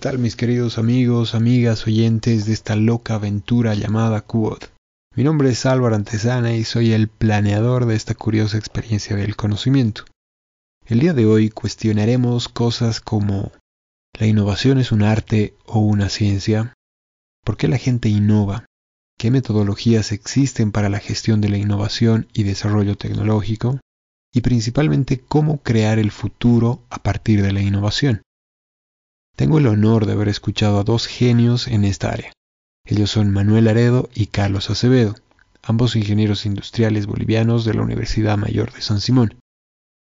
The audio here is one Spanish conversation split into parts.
tal mis queridos amigos, amigas, oyentes de esta loca aventura llamada QOD? Mi nombre es Álvaro Antesana y soy el planeador de esta curiosa experiencia del conocimiento. El día de hoy cuestionaremos cosas como ¿la innovación es un arte o una ciencia? ¿Por qué la gente innova? ¿Qué metodologías existen para la gestión de la innovación y desarrollo tecnológico? Y principalmente cómo crear el futuro a partir de la innovación. Tengo el honor de haber escuchado a dos genios en esta área. Ellos son Manuel Aredo y Carlos Acevedo, ambos ingenieros industriales bolivianos de la Universidad Mayor de San Simón.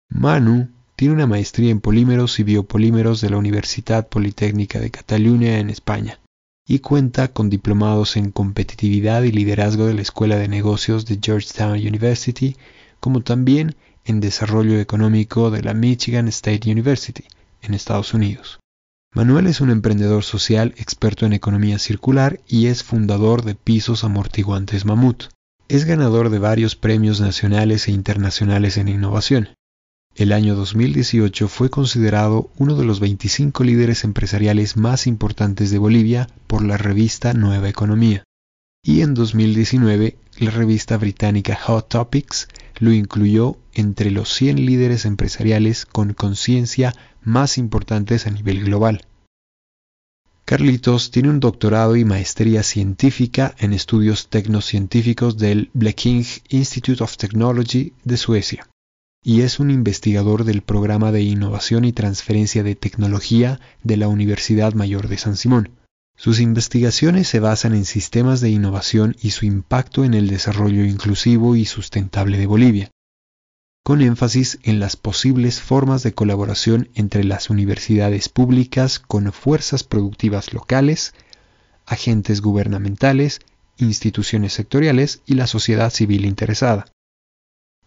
Manu tiene una maestría en polímeros y biopolímeros de la Universidad Politécnica de Cataluña en España y cuenta con diplomados en competitividad y liderazgo de la Escuela de Negocios de Georgetown University, como también en desarrollo económico de la Michigan State University en Estados Unidos. Manuel es un emprendedor social experto en economía circular y es fundador de Pisos Amortiguantes Mamut. Es ganador de varios premios nacionales e internacionales en innovación. El año 2018 fue considerado uno de los 25 líderes empresariales más importantes de Bolivia por la revista Nueva Economía. Y en 2019, la revista británica Hot Topics lo incluyó entre los 100 líderes empresariales con conciencia más importantes a nivel global. Carlitos tiene un doctorado y maestría científica en estudios tecnocientíficos del Blekinge Institute of Technology de Suecia y es un investigador del programa de innovación y transferencia de tecnología de la Universidad Mayor de San Simón. Sus investigaciones se basan en sistemas de innovación y su impacto en el desarrollo inclusivo y sustentable de Bolivia, con énfasis en las posibles formas de colaboración entre las universidades públicas con fuerzas productivas locales, agentes gubernamentales, instituciones sectoriales y la sociedad civil interesada.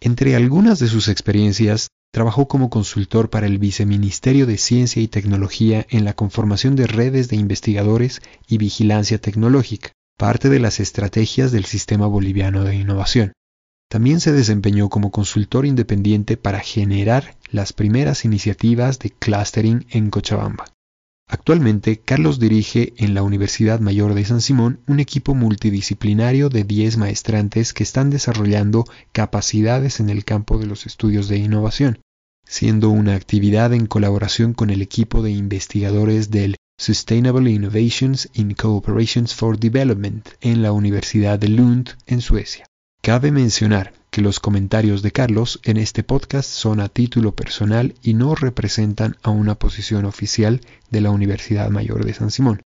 Entre algunas de sus experiencias, trabajó como consultor para el Viceministerio de Ciencia y Tecnología en la conformación de redes de investigadores y vigilancia tecnológica, parte de las estrategias del Sistema Boliviano de Innovación. También se desempeñó como consultor independiente para generar las primeras iniciativas de clustering en Cochabamba. Actualmente, Carlos dirige en la Universidad Mayor de San Simón un equipo multidisciplinario de 10 maestrantes que están desarrollando capacidades en el campo de los estudios de innovación, siendo una actividad en colaboración con el equipo de investigadores del Sustainable Innovations in Cooperations for Development en la Universidad de Lund, en Suecia. Cabe mencionar que los comentarios de Carlos en este podcast son a título personal y no representan a una posición oficial de la Universidad Mayor de San Simón.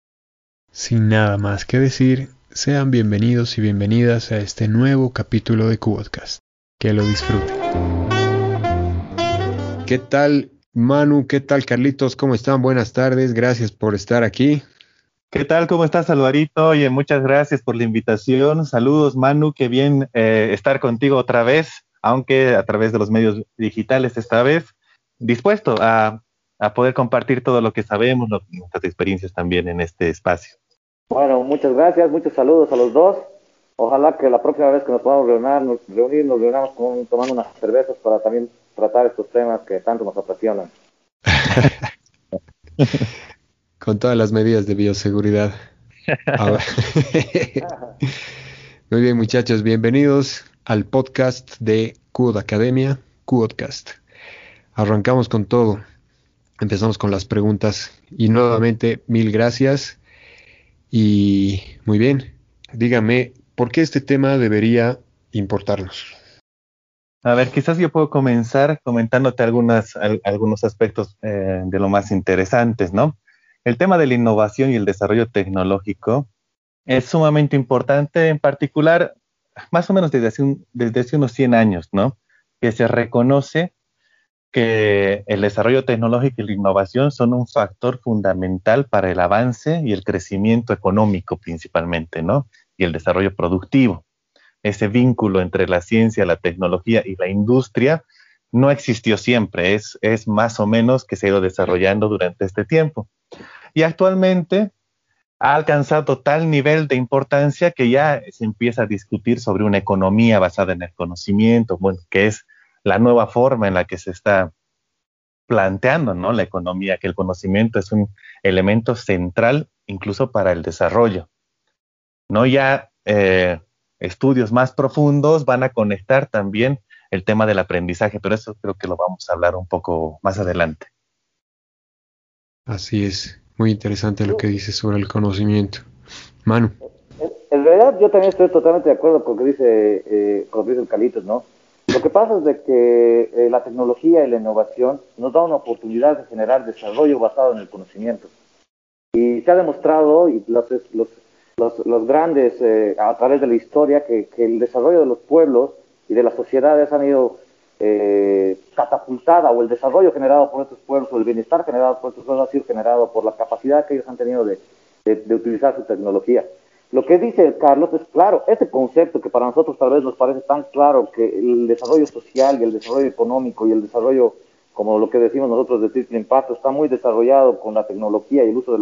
Sin nada más que decir, sean bienvenidos y bienvenidas a este nuevo capítulo de Cubotcast. Que lo disfruten. ¿Qué tal Manu? ¿Qué tal Carlitos? ¿Cómo están? Buenas tardes. Gracias por estar aquí. ¿Qué tal? ¿Cómo estás, Alvarito? Oye, muchas gracias por la invitación. Saludos, Manu. Qué bien eh, estar contigo otra vez, aunque a través de los medios digitales esta vez. Dispuesto a, poder compartir todo lo que sabemos, nuestras experiencias también en este espacio. Bueno, muchas gracias, muchos saludos a los dos. Ojalá que la próxima vez que nos podamos reunir, nos, reunir, nos reunamos con, tomando unas cervezas para también tratar estos temas que tanto nos apasionan. con todas las medidas de bioseguridad. Muy bien, muchachos, bienvenidos al podcast de QOD Academia, QODcast. Arrancamos con todo. Empezamos con las preguntas y nuevamente mil gracias. Y muy bien, dígame, ¿por qué este tema debería importarnos? A ver, quizás yo puedo comenzar comentándote algunas, algunos aspectos eh, de lo más interesantes, ¿no? El tema de la innovación y el desarrollo tecnológico es sumamente importante, en particular, más o menos desde hace, unos 100 años, ¿no? Que se reconoce que el desarrollo tecnológico y la innovación son un factor fundamental para el avance y el crecimiento económico principalmente, ¿no? Y el desarrollo productivo. Ese vínculo entre la ciencia, la tecnología y la industria no existió siempre, es, es más o menos que se ha ido desarrollando durante este tiempo y actualmente ha alcanzado tal nivel de importancia que ya se empieza a discutir sobre una economía basada en el conocimiento, bueno, que es la nueva forma en la que se está planteando, ¿no? La economía, que el conocimiento es un elemento central incluso para el desarrollo. No ya eh, estudios más profundos van a conectar también el tema del aprendizaje, pero eso creo que lo vamos a hablar un poco más adelante. Así es, muy interesante lo que dices sobre el conocimiento. Manu. En realidad yo también estoy totalmente de acuerdo con lo que dice, eh, con Calitos, ¿no? Lo que pasa es de que eh, la tecnología y la innovación nos da una oportunidad de generar desarrollo basado en el conocimiento. Y se ha demostrado, y los, los, los, los grandes, eh, a través de la historia, que, que, el desarrollo de los pueblos y de las sociedades han ido eh, catapultada, o el desarrollo generado por estos pueblos, o el bienestar generado por estos pueblos ha sido generado por la capacidad que ellos han tenido de, utilizar su tecnología. Lo que dice Carlos es claro, este concepto que para nosotros tal vez nos parece tan claro que el desarrollo social y el desarrollo económico y el desarrollo, como lo que decimos nosotros de triple impacto, está muy desarrollado con la tecnología y el uso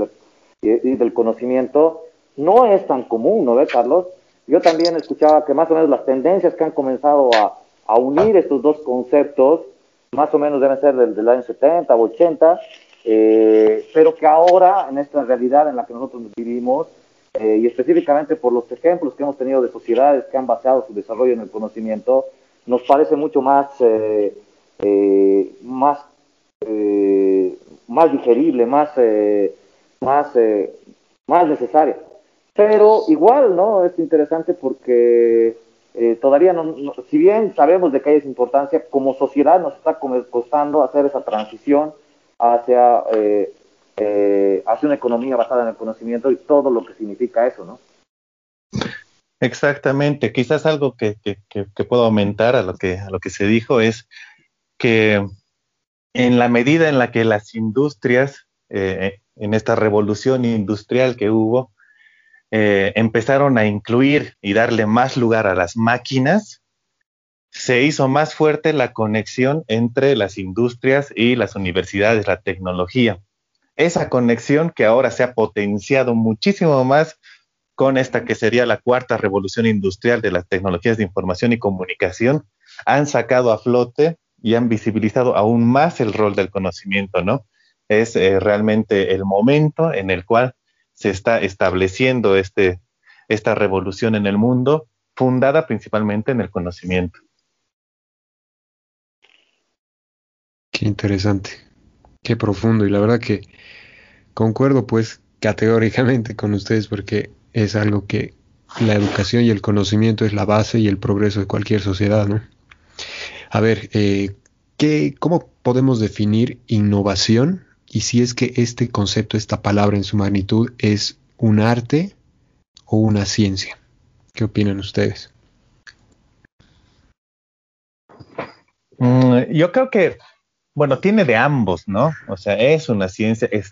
del conocimiento, no es tan común, ¿no ve, Carlos? Yo también escuchaba que más o menos las tendencias que han comenzado a, a unir estos dos conceptos, más o menos deben ser del, año 70 o 80, eh, pero que ahora, en esta realidad en la que nosotros vivimos, eh, y específicamente por los ejemplos que hemos tenido de sociedades que han basado su desarrollo en el conocimiento, nos parece mucho más, eh, eh, más, más digerible, más, más, más necesaria. Pero igual, ¿no? Es interesante porque todavía, no, si bien sabemos de que hay esa importancia, como sociedad nos está costando hacer esa transición hacia eh, hace una economía basada en el conocimiento y todo lo que significa eso, ¿no? Exactamente. Quizás algo que, que, que, puedo aumentar a lo que, a lo que se dijo es que en la medida en la que las industrias, eh, en esta revolución industrial que hubo, eh, empezaron a incluir y darle más lugar a las máquinas, se hizo más fuerte la conexión entre las industrias y las universidades, la tecnología esa conexión que ahora se ha potenciado muchísimo más con esta que sería la cuarta revolución industrial de las tecnologías de información y comunicación, han sacado a flote y han visibilizado aún más el rol del conocimiento, ¿no? Es eh, realmente el momento en el cual se está estableciendo este, esta revolución en el mundo, fundada principalmente en el conocimiento. Qué interesante, qué profundo y la verdad que Concuerdo pues categóricamente con ustedes porque es algo que la educación y el conocimiento es la base y el progreso de cualquier sociedad, ¿no? A ver, eh, ¿qué, ¿cómo podemos definir innovación y si es que este concepto, esta palabra en su magnitud es un arte o una ciencia? ¿Qué opinan ustedes? Mm, yo creo que, bueno, tiene de ambos, ¿no? O sea, es una ciencia, es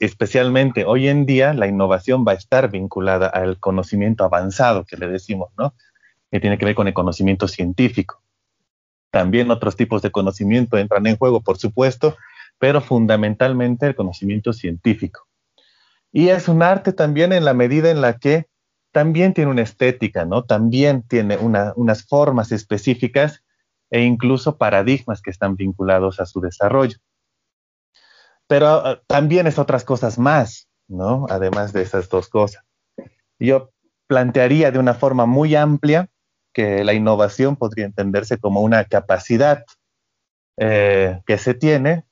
especialmente hoy en día la innovación va a estar vinculada al conocimiento avanzado que le decimos, ¿no? Que tiene que ver con el conocimiento científico. También otros tipos de conocimiento entran en juego, por supuesto, pero fundamentalmente el conocimiento científico. Y es un arte también en la medida en la que también tiene una estética, ¿no? También tiene una, unas formas específicas e incluso paradigmas que están vinculados a su desarrollo pero uh, también es otras cosas más, ¿no? Además de esas dos cosas. Yo plantearía de una forma muy amplia que la innovación podría entenderse como una capacidad eh, que se tiene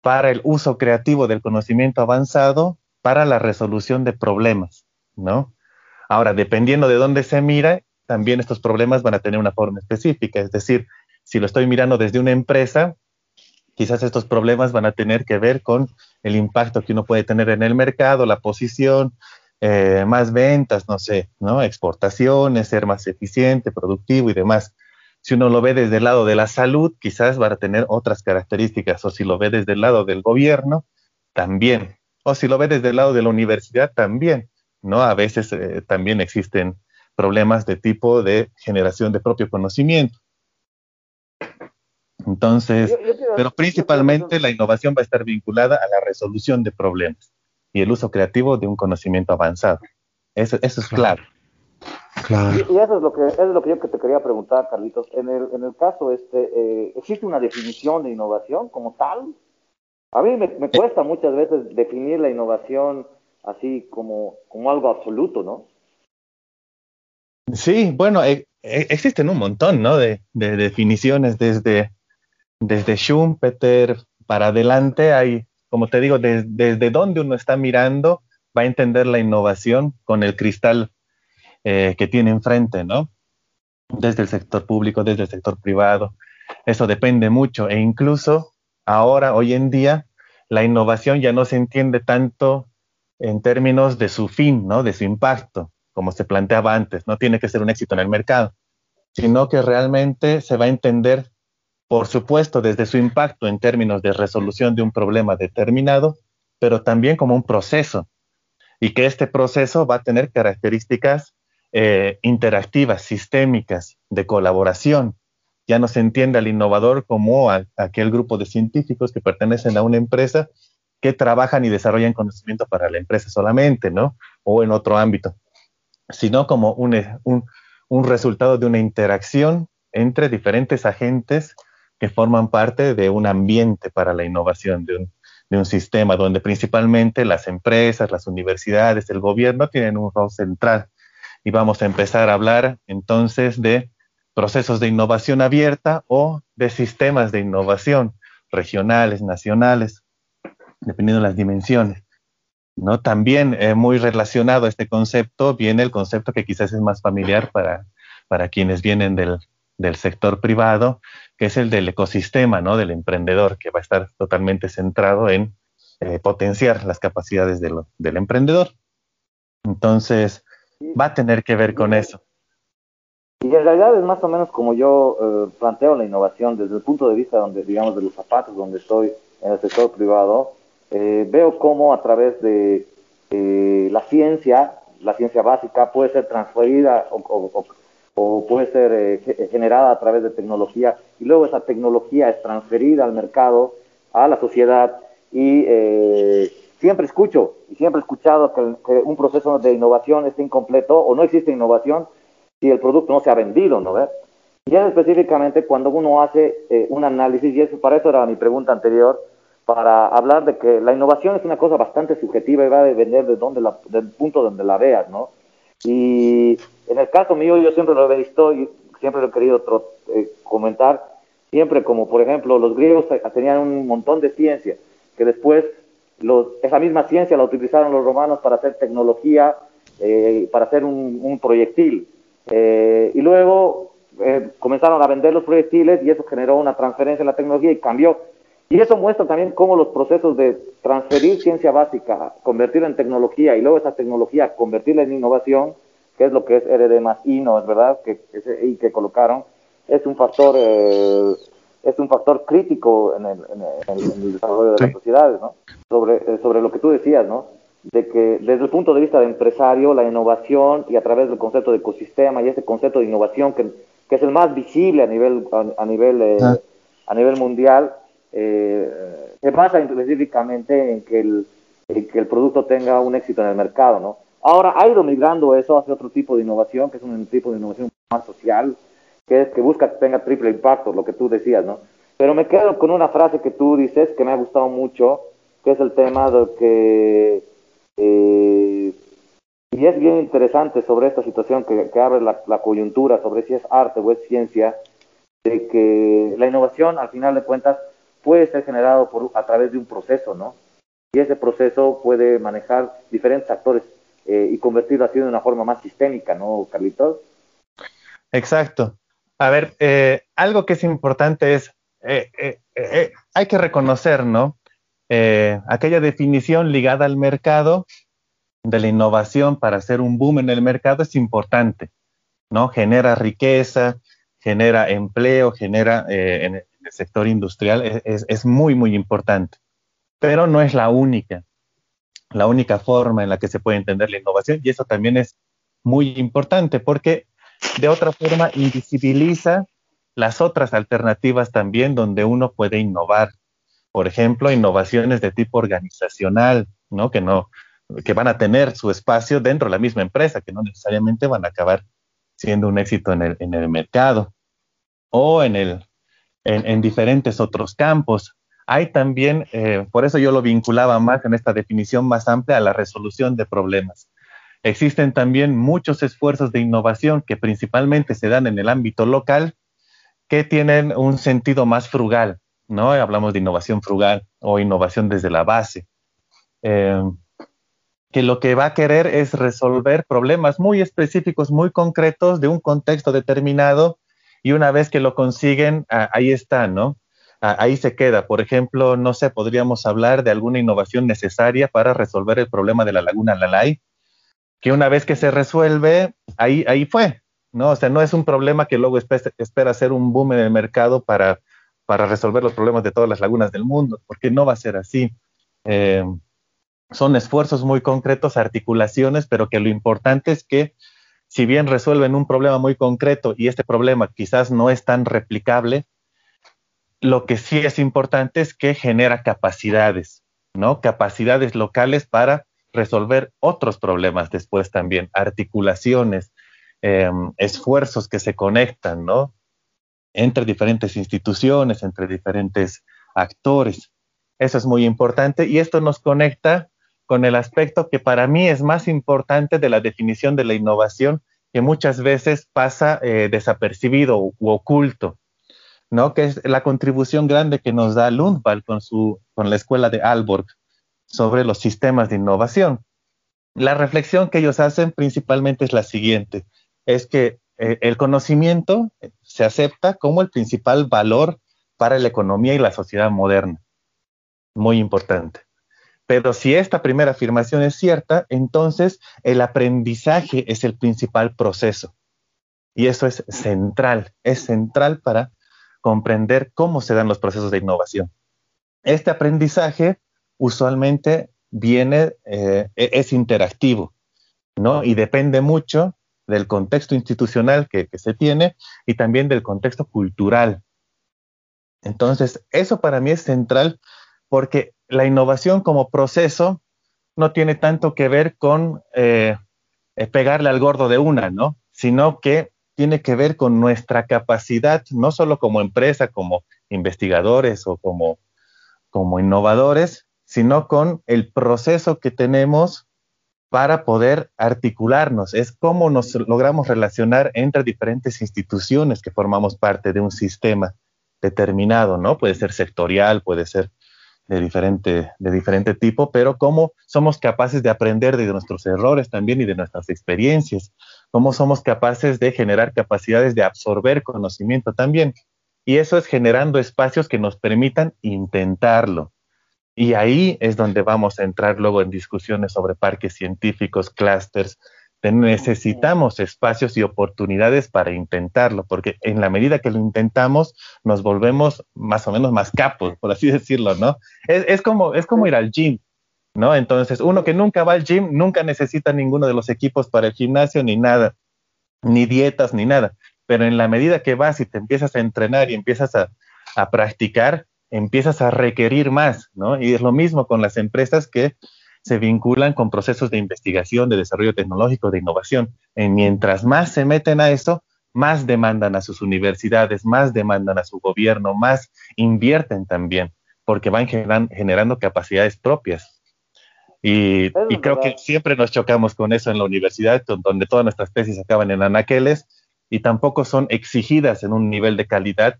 para el uso creativo del conocimiento avanzado para la resolución de problemas, ¿no? Ahora, dependiendo de dónde se mira, también estos problemas van a tener una forma específica, es decir, si lo estoy mirando desde una empresa, quizás estos problemas van a tener que ver con el impacto que uno puede tener en el mercado, la posición, eh, más ventas, no sé, ¿no? Exportaciones, ser más eficiente, productivo y demás. Si uno lo ve desde el lado de la salud, quizás va a tener otras características, o si lo ve desde el lado del gobierno, también. O si lo ve desde el lado de la universidad, también, ¿no? A veces eh, también existen problemas de tipo de generación de propio conocimiento. Entonces, yo, yo quiero, pero principalmente la innovación va a estar vinculada a la resolución de problemas y el uso creativo de un conocimiento avanzado. Eso, eso es claro. Y, eso es lo que es lo que yo te quería preguntar, Carlitos. En el, en el caso este, eh, ¿existe una definición de innovación como tal? A mí me, me, cuesta muchas veces definir la innovación así como, como algo absoluto, ¿no? Sí, bueno, e, e, existen un montón, ¿no? De, de, definiciones desde, desde Schumpeter para adelante. Hay, como te digo, desde donde uno está mirando, va a entender la innovación con el cristal eh, que tiene enfrente, ¿no? Desde el sector público, desde el sector privado. Eso depende mucho e incluso ahora, hoy en día, la innovación ya no se entiende tanto en términos de su fin, ¿no? De su impacto, como se planteaba antes. No tiene que ser un éxito en el mercado, sino que realmente se va a entender, por supuesto, desde su impacto en términos de resolución de un problema determinado, pero también como un proceso, y que este proceso va a tener características eh, interactivas, sistémicas, de colaboración. Ya no se entiende al innovador como aquel grupo de científicos que pertenecen a una empresa que trabajan y desarrollan conocimiento para la empresa solamente, ¿no? O en otro ámbito, sino como un, un resultado de una interacción entre diferentes agentes que forman parte de un ambiente para la innovación, de un, de un sistema donde principalmente las empresas, las universidades, el gobierno tienen un rol central y vamos a empezar a hablar entonces de procesos de innovación abierta o de sistemas de innovación regionales, nacionales, dependiendo de las dimensiones. ¿no? También eh, muy relacionado a este concepto viene el concepto que quizás es más familiar para, para quienes vienen del, del sector privado, que es el del ecosistema, ¿no? Del emprendedor, que va a estar totalmente centrado en eh, potenciar las capacidades del emprendedor. Entonces, va a tener que ver con eso. Y en realidad es más o menos como yo eh, planteo la innovación desde el punto de vista donde, digamos, de los zapatos, donde estoy en el sector privado, eh, veo cómo a través de la ciencia, la ciencia básica puede ser transferida o, o puede ser generada a través de tecnología y luego esa tecnología es transferida al mercado, a la sociedad y eh, siempre escucho y siempre he escuchado que, un proceso de innovación está incompleto o no existe innovación si el producto no se ha vendido, ¿no ves? Y es específicamente cuando uno hace eh, un análisis, y eso, para eso era mi pregunta anterior, para hablar de que la innovación es una cosa bastante subjetiva y va a depender de dónde la, del punto donde la veas, ¿no? Y en el caso mío, yo siempre lo he visto y siempre lo he querido eh, comentar, siempre como por ejemplo los griegos tenían un montón de ciencia, que después esa misma ciencia la utilizaron los romanos para hacer tecnología, eh, para hacer un, proyectil. Eh, y luego eh, comenzaron a vender los proyectiles y eso generó una transferencia en la tecnología y cambió. Y eso muestra también cómo los procesos de transferir ciencia básica, convertirla en tecnología y luego esa tecnología convertirla en innovación, que es lo que es RD más I, ¿no es verdad? Que, ese I que colocaron, es un factor es un factor crítico en el, en el, desarrollo de las sociedades, ¿no? Sobre, eh, sobre lo que tú decías, ¿no? De que desde el punto de vista de empresario, la innovación y a través del concepto de ecosistema y ese concepto de innovación que, que es el más visible a nivel, a, nivel, eh, ah. a nivel mundial, eh, se basa específicamente en que, el, en que el producto tenga un éxito en el mercado, ¿no? Ahora ha ido migrando eso hacia otro tipo de innovación, que es un tipo de innovación más social, que es que busca que tenga triple impacto, lo que tú decías, ¿no? Pero me quedo con una frase que tú dices que me ha gustado mucho, que es el tema de que, eh, y es bien interesante sobre esta situación que, abre la, coyuntura sobre si es arte o es ciencia, de que la innovación, al final de cuentas, puede ser generado por, a través de un proceso, ¿no? Y ese proceso puede manejar diferentes actores eh, y convertirlo así de una forma más sistémica, ¿no, Carlitos? Exacto. A ver, eh, algo que es importante es, eh, eh, hay que reconocer, ¿no? aquella definición ligada al mercado de la innovación para hacer un boom en el mercado es importante, ¿no? Genera riqueza, genera empleo, genera en el sector industrial, es, es muy, muy importante, pero no es la única, la única forma en la que se puede entender la innovación y eso también es muy importante porque de otra forma invisibiliza las otras alternativas también donde uno puede innovar. Por ejemplo, innovaciones de tipo organizacional, ¿no? Que no, que van a tener su espacio dentro de la misma empresa, que no necesariamente van a acabar siendo un éxito en el, en el mercado o en, el, en, diferentes otros campos. Hay también, eh, por eso yo lo vinculaba más en esta definición más amplia a la resolución de problemas. Existen también muchos esfuerzos de innovación que principalmente se dan en el ámbito local que tienen un sentido más frugal, ¿no? Hablamos de innovación frugal o innovación desde la base. Eh, que lo que va a querer es resolver problemas muy específicos, muy concretos de un contexto determinado y una vez que lo consiguen, ahí está, ¿no? ahí se queda. Por ejemplo, no sé, podríamos hablar de alguna innovación necesaria para resolver el problema de la laguna Lalay, que una vez que se resuelve, ahí, ahí fue, ¿no? O sea, no es un problema que luego espera ser un boom en el mercado para, para resolver los problemas de todas las lagunas del mundo, porque no va a ser así. Eh, son esfuerzos muy concretos, articulaciones, pero que lo importante es que si bien resuelven un problema muy concreto y este problema quizás no es tan replicable, lo que sí es importante es que genera capacidades, ¿no? Capacidades locales para resolver otros problemas después también, articulaciones, em, esfuerzos que se conectan, ¿no? Entre diferentes instituciones, entre diferentes actores. Eso es muy importante y esto nos conecta con el aspecto que para mí es más importante de la definición de la innovación, que muchas veces pasa eh, desapercibido u oculto, ¿no? Que es la contribución grande que nos da Lundvall con, su, con la escuela de Aalborg sobre los sistemas de innovación. La reflexión que ellos hacen principalmente es la siguiente, es que eh, el conocimiento se acepta como el principal valor para la economía y la sociedad moderna. Muy importante. Pero si esta primera afirmación es cierta, entonces el aprendizaje es el principal proceso. Y eso es central, es central para comprender cómo se dan los procesos de innovación. Este aprendizaje usualmente viene, eh, e-, es interactivo, ¿no? Y depende mucho del contexto institucional que, se tiene y también del contexto cultural. Entonces, eso para mí es central porque la innovación como proceso no tiene tanto que ver con eh, eh, pegarle al gordo de una, ¿no? Sino que tiene que ver con nuestra capacidad, no solo como empresa, como investigadores o como, como innovadores, sino con el proceso que tenemos para poder articularnos. Es cómo nos logramos relacionar entre diferentes instituciones que formamos parte de un sistema determinado, ¿no? Puede ser sectorial, puede ser de diferente, de diferente tipo, pero cómo somos capaces de aprender de nuestros errores también y de nuestras experiencias, cómo somos capaces de generar capacidades de absorber conocimiento también. Y eso es generando espacios que nos permitan intentarlo. Y ahí es donde vamos a entrar luego en discusiones sobre parques científicos, clústeres, necesitamos espacios y oportunidades para intentarlo, porque en la medida que lo intentamos, nos volvemos más o menos más capos, por así decirlo, ¿no? Es, como, es como ir al gym, ¿no? Entonces, uno que nunca va al gym, nunca necesita ninguno de los equipos para el gimnasio, ni nada, ni dietas, ni nada. Pero en la medida que vas y te empiezas a entrenar y empiezas a, a practicar, empiezas a requerir más, ¿no? Y es lo mismo con las empresas que se vinculan con procesos de investigación, de desarrollo tecnológico, de innovación. Y mientras más se meten a eso, más demandan a sus universidades, más demandan a su gobierno, más invierten también, porque van generando capacidades propias. Y, creo que siempre nos chocamos con eso en la universidad, donde todas nuestras tesis acaban en anaqueles y tampoco son exigidas en un nivel de calidad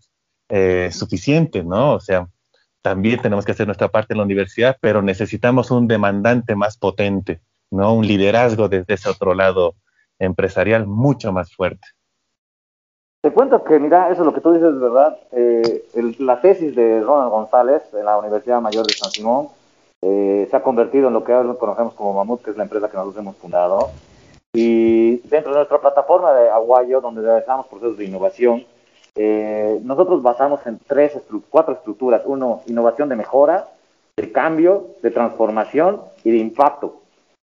eh, ¿no? O sea, también tenemos que hacer nuestra parte en la universidad, pero necesitamos un demandante más potente, ¿no? Un liderazgo desde ese otro lado empresarial mucho más fuerte. Te cuento que, mira, eso es lo que tú dices, ¿verdad? Eh, la tesis de Ronald González en la Universidad Mayor de San Simón eh, se ha convertido en lo que ahora conocemos como Mamut, que es la empresa que nosotros hemos fundado. Y dentro de nuestra plataforma de Aguayo, donde realizamos procesos de innovación, eh, nosotros basamos en tres, cuatro estructuras. Uno, innovación de mejora, de cambio, de transformación y de impacto.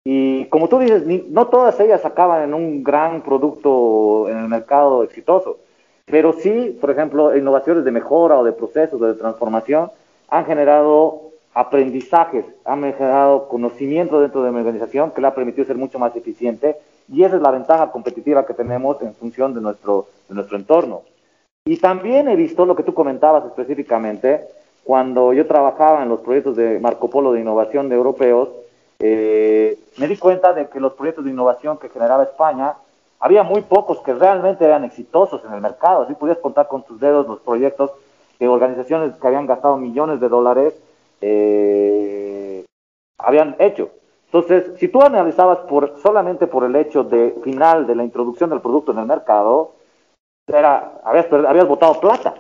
Y como tú dices, no todas ellas acaban en un gran producto en el mercado exitoso, pero sí, por ejemplo, innovaciones de mejora o de procesos o de transformación han generado aprendizajes, han generado conocimiento dentro de mi organización que le ha permitido ser mucho más eficiente y esa es la ventaja competitiva que tenemos en función de nuestro, de nuestro entorno. Y también he visto lo que tú comentabas específicamente, cuando yo trabajaba en los proyectos de Marco Polo de innovación de europeos, eh, me di cuenta de que los proyectos de innovación que generaba España, había muy pocos que realmente eran exitosos en el mercado. Así podías contar con tus dedos los proyectos de organizaciones que habían gastado millones de dólares eh, habían hecho. Entonces, si tú analizabas por, solamente por el hecho de final de la introducción del producto en el mercado, era, habías, habías botado plata.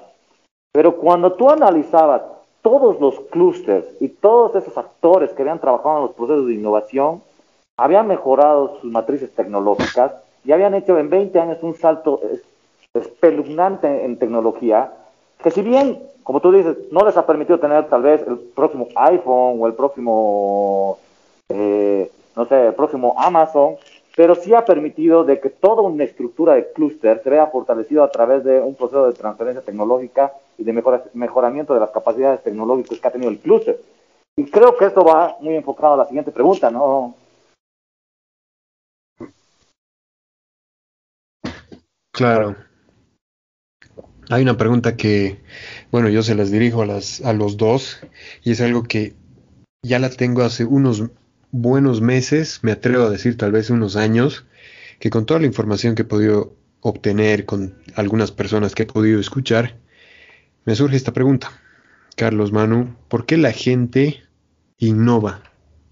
Pero cuando tú analizabas todos los clústeres y todos esos actores que habían trabajado en los procesos de innovación, habían mejorado sus matrices tecnológicas y habían hecho en 20 años un salto espeluznante en tecnología, que si bien, como tú dices, no les ha permitido tener tal vez el próximo iPhone o el próximo, eh, no sé, el próximo Amazon, pero sí ha permitido de que toda una estructura de clúster se vea fortalecido a través de un proceso de transferencia tecnológica y de mejoramiento de las capacidades tecnológicas que ha tenido el clúster. Y creo que esto va muy enfocado a la siguiente pregunta, ¿no? Claro. Hay una pregunta que, bueno, yo se las dirijo a, las, a los dos y es algo que ya la tengo hace unos buenos meses, me atrevo a decir tal vez unos años, que con toda la información que he podido obtener, con algunas personas que he podido escuchar, me surge esta pregunta. Carlos Manu, ¿por qué la gente innova?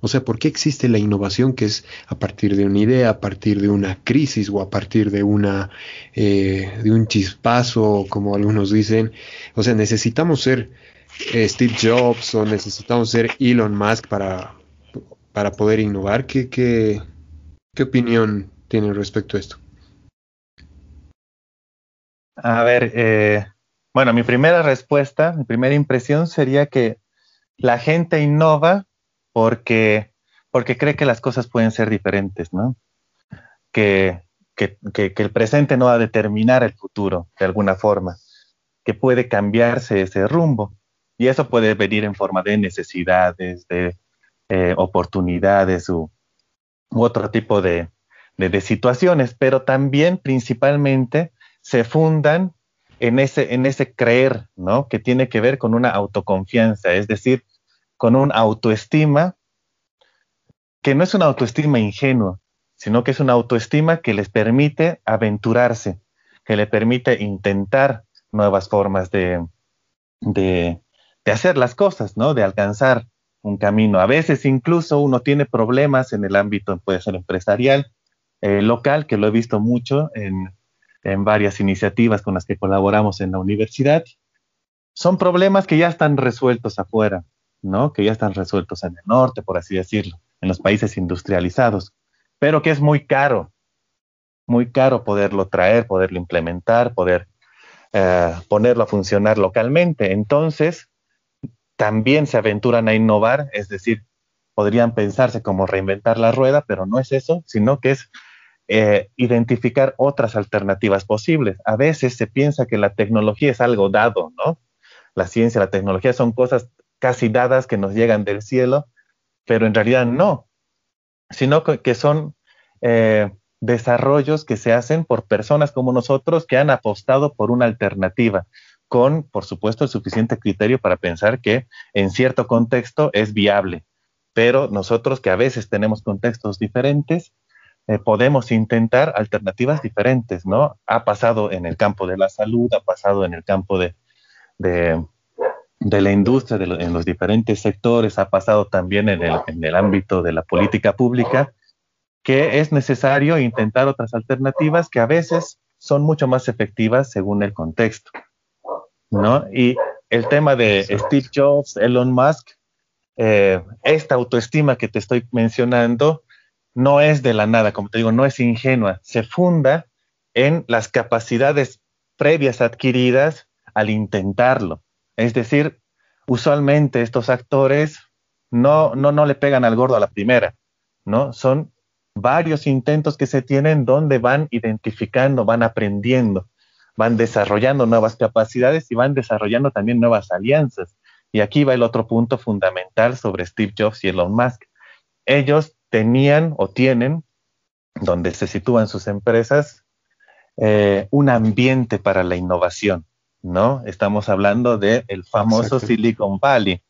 O sea, ¿por qué existe la innovación que es a partir de una idea, a partir de una crisis o a partir de una eh, de un chispazo, como algunos dicen? O sea, necesitamos ser eh, Steve Jobs o necesitamos ser Elon Musk para, para poder innovar. ¿Qué, qué, qué opinión tiene respecto a esto? A ver, eh, bueno, mi primera respuesta, mi primera impresión sería que la gente innova porque, porque cree que las cosas pueden ser diferentes, ¿no? Que, que, que, que el presente no va a determinar el futuro de alguna forma, que puede cambiarse ese rumbo. Y eso puede venir en forma de necesidades, de eh, oportunidades u, otro tipo de, situaciones, pero también principalmente se fundan en ese, creer, ¿no? Que tiene que ver con una autoconfianza, es decir, con una autoestima que no es una autoestima ingenua, sino que es una autoestima que les permite aventurarse, que le permite intentar nuevas formas de, de, de hacer las cosas, ¿no? De alcanzar un camino. A veces incluso uno tiene problemas en el ámbito, puede ser empresarial, eh, local, que lo he visto mucho en, en varias iniciativas con las que colaboramos en la universidad. Son problemas que ya están resueltos afuera, ¿no? Que ya están resueltos en el norte, por así decirlo, en los países industrializados, pero que es muy caro, muy caro poderlo traer, poderlo implementar, poder eh, ponerlo a funcionar localmente. Entonces, también se aventuran a innovar, es decir, podrían pensarse como reinventar la rueda, pero no es eso, sino que es eh, identificar otras alternativas posibles. A veces se piensa que la tecnología es algo dado, ¿no? La ciencia, la tecnología son cosas casi dadas que nos llegan del cielo, pero en realidad no, sino que son eh, desarrollos que se hacen por personas como nosotros que han apostado por una alternativa con, por supuesto, el suficiente criterio para pensar que en cierto contexto es viable. Pero nosotros que a veces tenemos contextos diferentes, eh, podemos intentar alternativas diferentes, ¿no? Ha pasado en el campo de la salud, ha pasado en el campo de, la industria, en los diferentes sectores, ha pasado también en el ámbito de la política pública, que es necesario intentar otras alternativas que a veces son mucho más efectivas según el contexto. ¿No? Y el tema de Steve Jobs, Elon Musk, eh, esta autoestima que te estoy mencionando no es de la nada, como te digo, no es ingenua, se funda en las capacidades previas adquiridas al intentarlo. Es decir, usualmente estos actores no, no, no le pegan al gordo a la primera, ¿no? Son varios intentos que se tienen donde van identificando, van aprendiendo van desarrollando nuevas capacidades y van desarrollando también nuevas alianzas. Y aquí va el otro punto fundamental sobre Steve Jobs y Elon Musk. Ellos tenían o tienen donde se sitúan sus empresas, eh, un ambiente para la innovación, ¿no? Estamos hablando del el famoso Silicon Valley.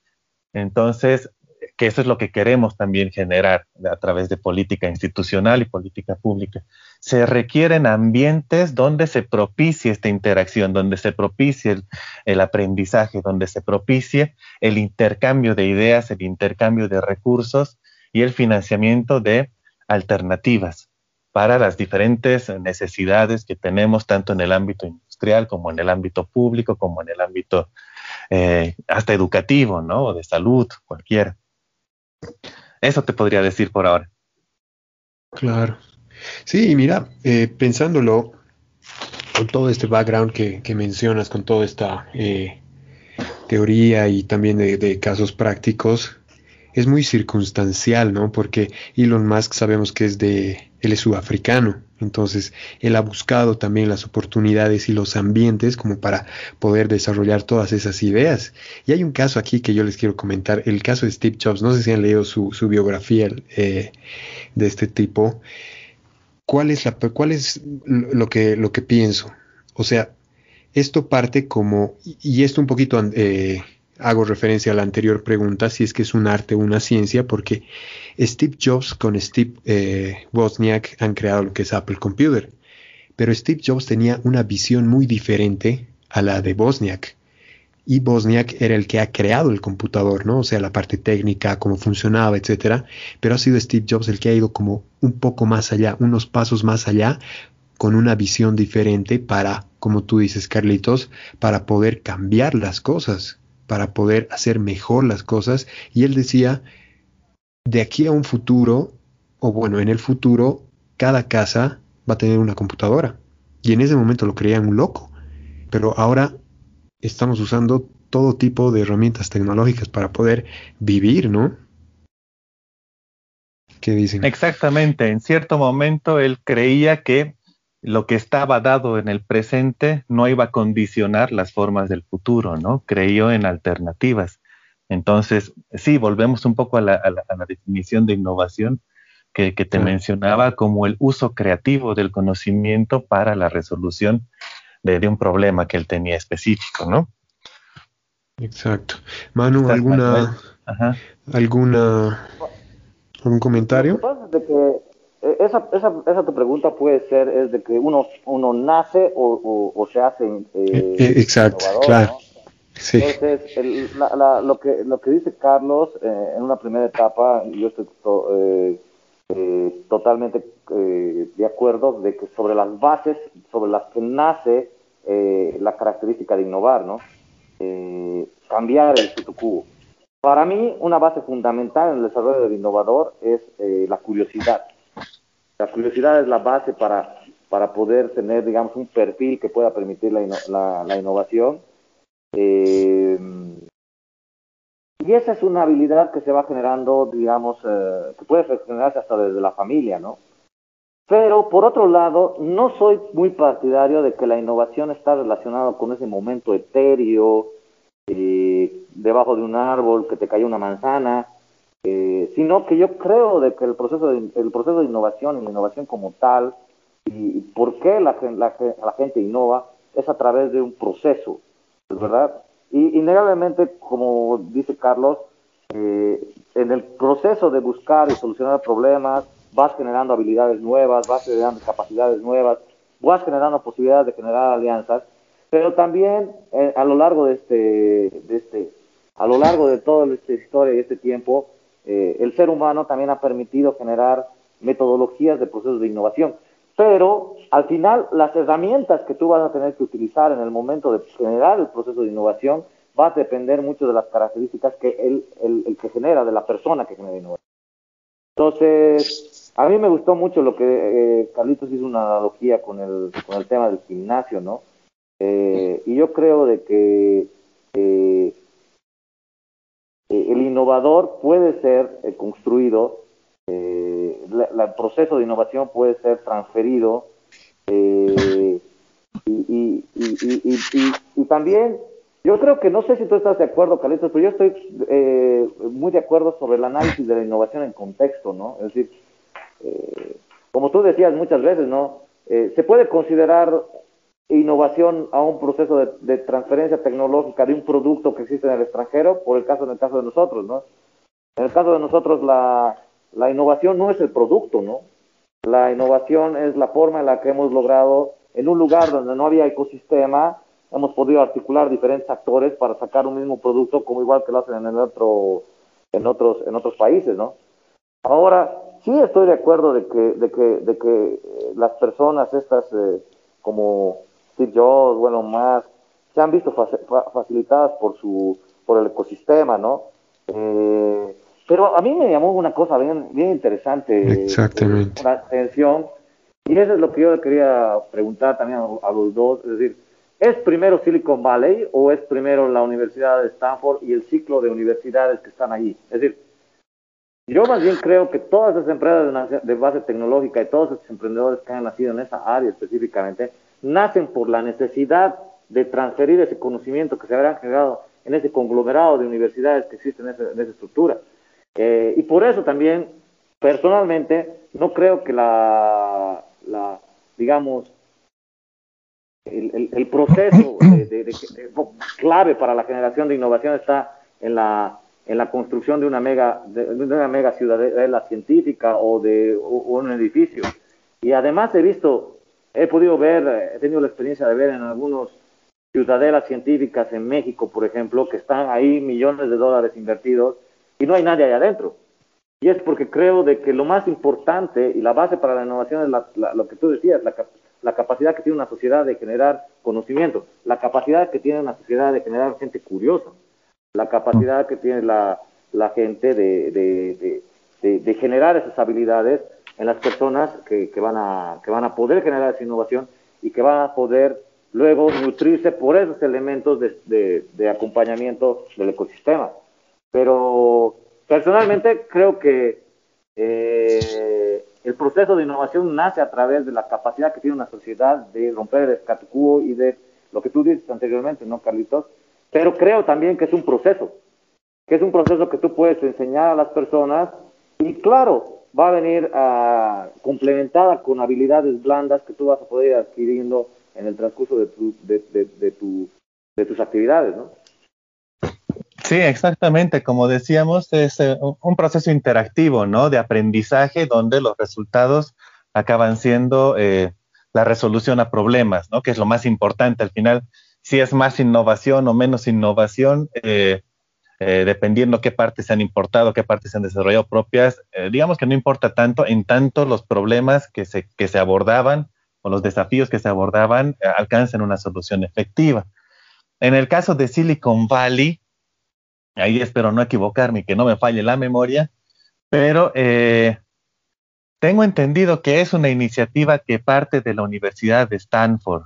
Entonces, que eso es lo que queremos también generar a través de política institucional y política pública. Se requieren ambientes donde se propicie esta interacción, donde se propicie el, aprendizaje, donde se propicie el intercambio de ideas, el intercambio de recursos y el financiamiento de alternativas para las diferentes necesidades que tenemos tanto en el ámbito industrial como en el ámbito público, como en el ámbito eh, hasta educativo, ¿no? O de salud, cualquiera. Eso te podría decir por ahora. Claro. Sí, mira, eh, pensándolo con todo este background que, mencionas, con toda esta eh, teoría y también de, casos prácticos, es muy circunstancial, ¿no? Porque Elon Musk sabemos que es de, él es sudafricano, entonces, él ha buscado también las oportunidades y los ambientes como para poder desarrollar todas esas ideas. Y hay un caso aquí que yo les quiero comentar, el caso de Steve Jobs. No sé si han leído su, biografía eh, de este tipo. ¿Cuál es, la, cuál es lo, que, lo que pienso? O sea, esto parte como, y esto un poquito eh, hago referencia a la anterior pregunta, si es que es un arte o una ciencia, porque Steve Jobs con Steve eh, Wozniak han creado lo que es Apple Computer, pero Steve Jobs tenía una visión muy diferente a la de Wozniak. Y Wozniak era el que ha creado el computador, ¿no? O sea, la parte técnica, cómo funcionaba, etcétera. Pero ha sido Steve Jobs el que ha ido como un poco más allá, unos pasos más allá, con una visión diferente para, como tú dices, Carlitos, para poder cambiar las cosas para poder hacer mejor las cosas. Y él decía, de aquí a un futuro, o bueno, en el futuro, cada casa va a tener una computadora. Y en ese momento lo creían un loco. Pero ahora estamos usando todo tipo de herramientas tecnológicas para poder vivir, ¿no? ¿Qué dicen? Exactamente. En cierto momento él creía que lo que estaba dado en el presente no iba a condicionar las formas del futuro, ¿no? Creyó en alternativas. Entonces, sí, volvemos un poco a la, definición de innovación que, te mencionaba como el uso creativo del conocimiento para la resolución de, un problema que él tenía específico, ¿no? Exacto. Manu, ¿alguna, alguna, algún comentario? Eh, esa, esa, esa tu pregunta puede ser, es de que uno, uno nace o, o, se hace eh, eh Exacto, claro. Sí. Entonces, lo, que, lo que dice Carlos eh, en una primera etapa, yo estoy totalmente de acuerdo de que sobre las bases sobre las que nace la característica de innovar, ¿no? cambiar el statu Para mí, una base fundamental en el desarrollo del innovador es la curiosidad la curiosidad es la base para, para poder tener, digamos, un perfil que pueda permitir la, la, innovación. Eh, y esa es una habilidad que se va generando, digamos, eh, que puede generarse hasta desde la familia, ¿no? Pero, por otro lado, no soy muy partidario de que la innovación está relacionada con ese momento etéreo, eh, debajo de un árbol, que te cayó una manzana, eh, sino que yo creo de que el proceso de, el proceso de innovación y la innovación como tal y, por qué la, gente innova es a través de un proceso, ¿verdad? Y innegablemente, como dice Carlos, eh, en el proceso de buscar y solucionar problemas, vas generando habilidades nuevas, vas generando capacidades nuevas, vas generando posibilidades de generar alianzas, pero también eh, a lo largo de este, de este, a lo largo de toda esta historia y este tiempo, eh, el ser humano también ha permitido generar metodologías de procesos de innovación. Pero al final las herramientas que tú vas a tener que utilizar en el momento de generar el proceso de innovación va a depender mucho de las características que el, el, que genera, de la persona que genera innovación. Entonces, a mí me gustó mucho lo que eh, Carlitos hizo una analogía con el, con el tema del gimnasio, ¿no? Eh, y yo creo de que eh, el innovador puede ser eh, construido, eh, el proceso de innovación puede ser transferido y, también yo creo que no sé si tú estás de acuerdo, Carlitos, pero yo estoy muy de acuerdo sobre el análisis de la innovación en contexto, ¿no? Es decir, como tú decías muchas veces, ¿no? Eh, se puede considerar innovación a un proceso de, transferencia tecnológica de un producto que existe en el extranjero, por el caso en el caso de nosotros, ¿no? En el caso de nosotros la, la innovación no es el producto, ¿no? La innovación es la forma en la que hemos logrado, en un lugar donde no había ecosistema, hemos podido articular diferentes actores para sacar un mismo producto, como igual que lo hacen en el otro, en otros, en otros países, ¿no? Ahora, sí estoy de acuerdo de que, de que, de que eh, las personas estas, eh, como Steve Jobs, bueno, más, se han visto facilitadas por su, por el ecosistema, ¿no? Eh, pero a mí me llamó una cosa bien, bien interesante. Exactamente. La atención. Y eso es lo que yo quería preguntar también a, los dos. Es decir, ¿es primero Silicon Valley o es primero la Universidad de Stanford y el ciclo de universidades que están allí? Es decir, yo más bien creo que todas esas empresas de base tecnológica y todos esos emprendedores que han nacido en esa área específicamente, nacen por la necesidad de transferir ese conocimiento que se habrá generado en ese conglomerado de universidades que existen en, esa estructura. Eh, y por eso también, personalmente, no creo que la, digamos, el, proceso clave para la generación de innovación está en la, en la construcción de una mega, de, una mega ciudadela científica o de un edificio. Y además he visto, he podido ver, he tenido la experiencia de ver en algunos ciudadelas científicas en México, por ejemplo, que están ahí millones de dólares invertidos y no hay nadie ahí adentro. Y es porque creo de que lo más importante y la base para la innovación es lo que tú decías, la, capacidad que tiene una sociedad de generar conocimiento, la capacidad que tiene una sociedad de generar gente curiosa, la capacidad que tiene la, gente de, de, generar esas habilidades en las personas que, que, van a, que van a poder generar esa innovación y que van a poder luego nutrirse por esos elementos de, de, acompañamiento del ecosistema. Pero personalmente creo que eh, el proceso de innovación nace a través de la capacidad que tiene una sociedad de romper el statu quo y de lo que tú dices anteriormente, ¿no, Carlitos? Pero creo también que es un proceso, que es un proceso que tú puedes enseñar a las personas y claro, va a venir uh, complementada con habilidades blandas que tú vas a poder ir adquiriendo en el transcurso de, tu, de, tu, de tus actividades, ¿no? Sí, exactamente. Como decíamos, es eh, un proceso interactivo, ¿no? De aprendizaje donde los resultados acaban siendo eh, la resolución a problemas, ¿no? Que es lo más importante. Al final, si es más innovación o menos innovación, eh, dependiendo qué partes se han importado, qué partes se han desarrollado propias, digamos que no importa tanto en tanto los problemas que se, que se abordaban o los desafíos que se abordaban eh, alcancen una solución efectiva. En el caso de Silicon Valley, ahí espero no equivocarme y que no me falle la memoria, pero eh, tengo entendido que es una iniciativa que parte de la Universidad de Stanford,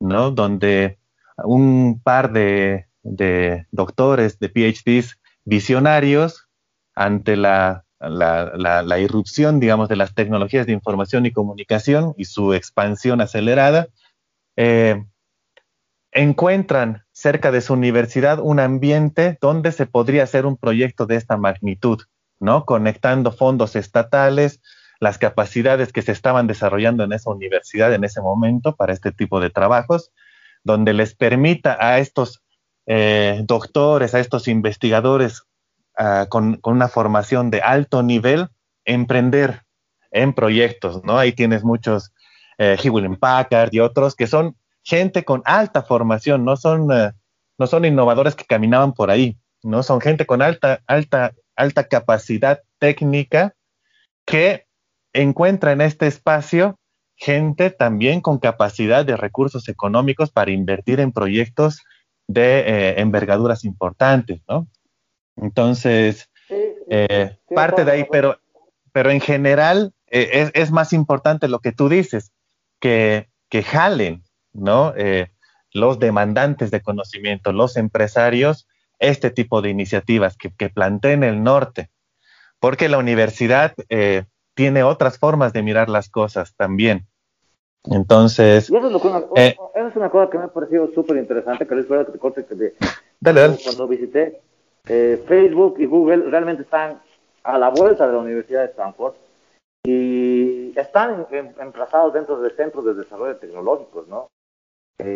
¿no? Donde un par de, de doctores, de PhDs visionarios, ante la la, irrupción, digamos, de las tecnologías de información y comunicación y su expansión acelerada, eh, encuentran cerca de su universidad un ambiente donde se podría hacer un proyecto de esta magnitud, ¿no? Conectando fondos estatales, las capacidades que se estaban desarrollando en esa universidad en ese momento para este tipo de trabajos, donde les permita a estos eh, doctores, a estos investigadores Ah, con, una formación de alto nivel, emprender en proyectos, ¿no? Ahí tienes muchos, eh, Hewlett Packard y otros que son gente con alta formación, no son, eh, no son innovadores que caminaban por ahí, ¿no? Son gente con alta, alta, alta capacidad técnica que encuentra en este espacio gente también con capacidad de recursos económicos para invertir en proyectos de eh, envergaduras importantes, ¿no? Entonces, eh, parte de ahí, pero, pero en general eh, es, más importante lo que tú dices, que, que jalen, ¿no? Los demandantes de conocimiento, los empresarios, este tipo de iniciativas que, que planteen el norte, porque la universidad tiene otras formas de mirar las cosas también. Entonces. eso, es una, es una cosa que me ha parecido súper interesante, que les que te corte que de, dale, dale. cuando visité eh, Facebook y Google realmente están a la vuelta de la Universidad de Stanford y están emplazados dentro de centros de desarrollo tecnológicos, ¿no?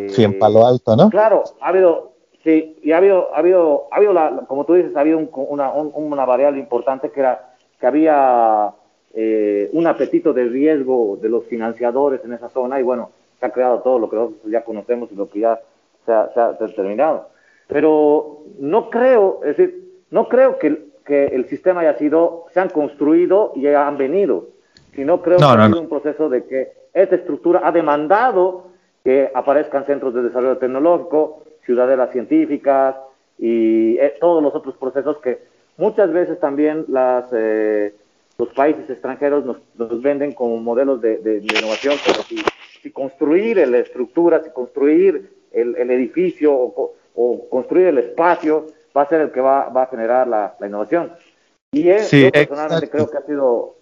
sí, en Palo Alto, ¿no? Claro, ha habido, sí, y ha habido, ha habido, ha habido la, como tú dices, ha habido una, una variable importante que era que había eh, un apetito de riesgo de los financiadores en esa zona y bueno, se ha creado todo lo que nosotros ya conocemos y lo que ya se ha, se ha determinado. Pero no creo, es decir, no creo que, que, el sistema haya sido, se han construido y han venido, sino creo que ha sido un proceso de que esta estructura ha demandado que aparezcan centros de desarrollo tecnológico, ciudadelas científicas y eh, todos los otros procesos que muchas veces también las, eh, los países extranjeros nos, nos, venden como modelos de, de, innovación, pero si, si, construir la estructura, si construir el, el edificio o, o, construir el espacio va a ser el que va, va a generar la, la innovación. Y es, yo personalmente creo que ha sido,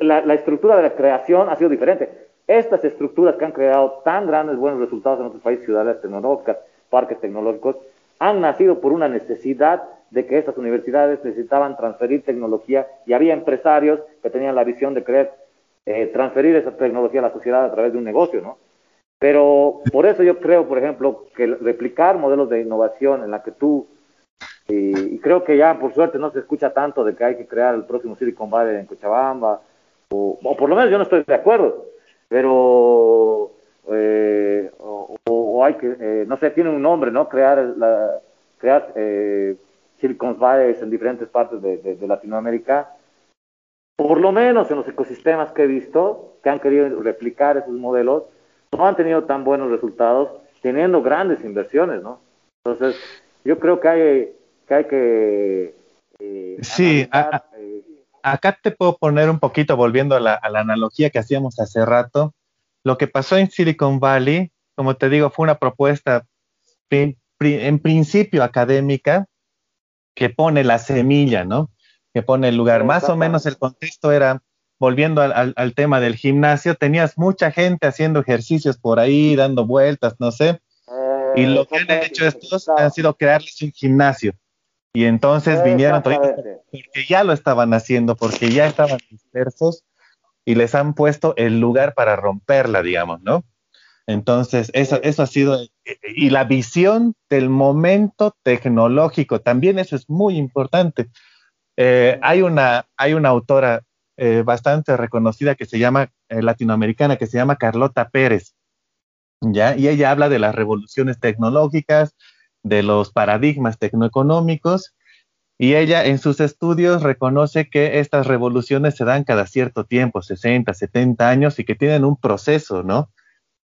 la, la estructura de la creación ha sido diferente estas estructuras que han creado tan grandes buenos resultados en otros países, ciudades tecnológicas, parques tecnológicos, han nacido por una necesidad de que estas universidades necesitaban transferir tecnología y había empresarios que tenían la visión de querer eh, transferir esa tecnología a la sociedad a través de un negocio, ¿no? Pero por eso yo creo, por ejemplo, que replicar modelos de innovación en la que tú, y, y creo que ya por suerte no se escucha tanto de que hay que crear el próximo Silicon Valley en Cochabamba, o, o por lo menos yo no estoy de acuerdo, pero eh, o, hay que, eh, no sé, tiene un nombre, ¿no? Crear, la, crear eh, Silicon Valley en diferentes partes de, de, Latinoamérica. Por lo menos en los ecosistemas que he visto, que han querido replicar esos modelos, no han tenido tan buenos resultados teniendo grandes inversiones, ¿no? Entonces, yo creo que hay que... Hay que eh, sí, acá te puedo poner un poquito, volviendo a la, analogía que hacíamos hace rato, lo que pasó en Silicon Valley, como te digo, fue una propuesta en principio académica que pone la semilla, ¿no? Que pone el lugar. Más o menos el contexto era, volviendo al, tema del gimnasio, tenías mucha gente haciendo ejercicios por ahí, dando vueltas, no sé. y lo que han hecho estos ha sido crearles un gimnasio. Y entonces vinieron porque ya lo estaban haciendo, porque ya estaban dispersos y les han puesto el lugar para romperla, digamos, ¿no? Entonces, eso, eso ha sido, y la visión del momento tecnológico, también eso es muy importante. Eh, hay, una, hay una autora eh, bastante reconocida que se llama, eh, latinoamericana, que se llama Carlota Pérez, ¿ya? Y ella habla de las revoluciones tecnológicas, de los paradigmas tecnoeconómicos y ella en sus estudios reconoce que estas revoluciones se dan cada cierto tiempo, 60, 70 años, y que tienen un proceso, ¿no?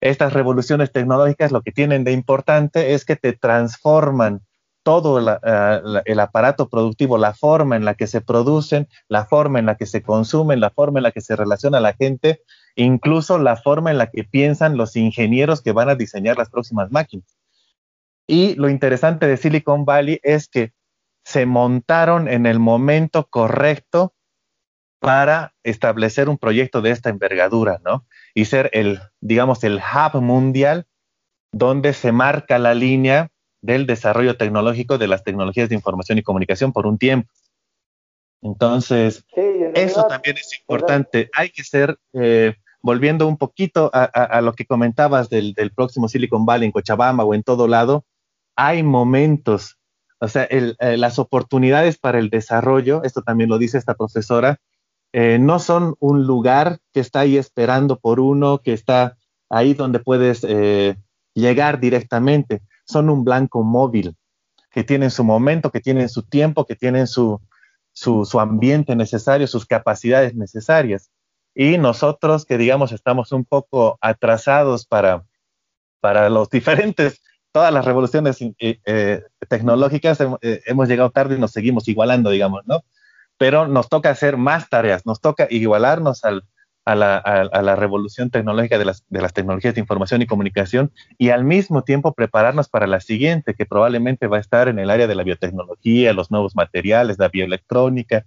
Estas revoluciones tecnológicas lo que tienen de importante es que te transforman todo uh, el aparato productivo, la forma en la que se producen, la forma en la que se consumen, la forma en la que se relaciona la gente, incluso la forma en la que piensan los ingenieros que van a diseñar las próximas máquinas. Y lo interesante de Silicon Valley es que se montaron en el momento correcto para establecer un proyecto de esta envergadura, ¿no? Y ser el, digamos, el hub mundial donde se marca la línea del desarrollo tecnológico de las tecnologías de información y comunicación por un tiempo. Entonces, eso también es importante. Hay que ser, eh, volviendo un poquito a, lo que comentabas del, del, próximo Silicon Valley en Cochabamba o en todo lado, hay momentos, o sea, el, eh, las oportunidades para el desarrollo, esto también lo dice esta profesora, eh, no son un lugar que está ahí esperando por uno, que está ahí donde puedes eh, llegar directamente, son un blanco móvil, que tienen su momento, que tienen su tiempo, que tienen su, su, ambiente necesario, sus capacidades necesarias. Y nosotros que digamos estamos un poco atrasados para, para los diferentes todas las revoluciones eh, tecnológicas hemos llegado tarde y nos seguimos igualando, digamos, ¿no? Pero nos toca hacer más tareas, nos toca igualarnos al, a, la, revolución tecnológica de las, de las tecnologías de información y comunicación y al mismo tiempo prepararnos para la siguiente, que probablemente va a estar en el área de la biotecnología, los nuevos materiales, la bioelectrónica.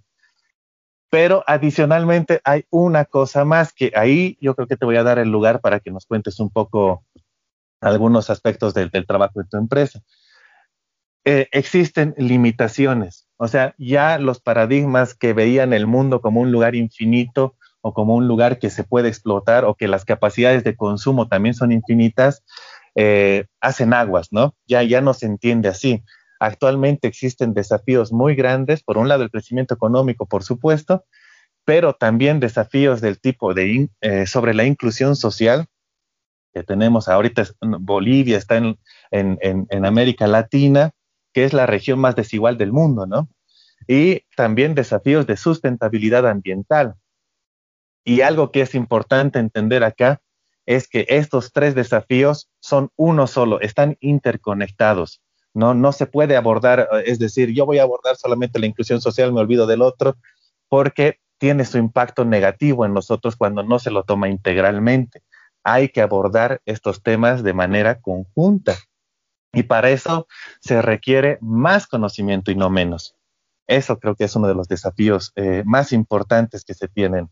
Pero adicionalmente hay una cosa más que ahí yo creo que te voy a dar el lugar para que nos cuentes un poco algunos aspectos del, trabajo de tu empresa. Eh, existen limitaciones, o sea, ya los paradigmas que veían el mundo como un lugar infinito o como un lugar que se puede explotar o que las capacidades de consumo también son infinitas, eh, hacen aguas, ¿no? Ya, ya no se entiende así. Actualmente existen desafíos muy grandes, por un lado el crecimiento económico, por supuesto, pero también desafíos del tipo de eh, sobre la inclusión social que tenemos ahorita. Bolivia está en, en América Latina, que es la región más desigual del mundo, ¿no? Y también desafíos de sustentabilidad ambiental. Y algo que es importante entender acá es que estos tres desafíos son uno solo, están interconectados. No, no se puede abordar, es decir, yo voy a abordar solamente la inclusión social, me olvido del otro, porque tiene su impacto negativo en nosotros cuando no se lo toma integralmente. Hay que abordar estos temas de manera conjunta. Y para eso se requiere más conocimiento y no menos. Eso creo que es uno de los desafíos eh, más importantes que se tienen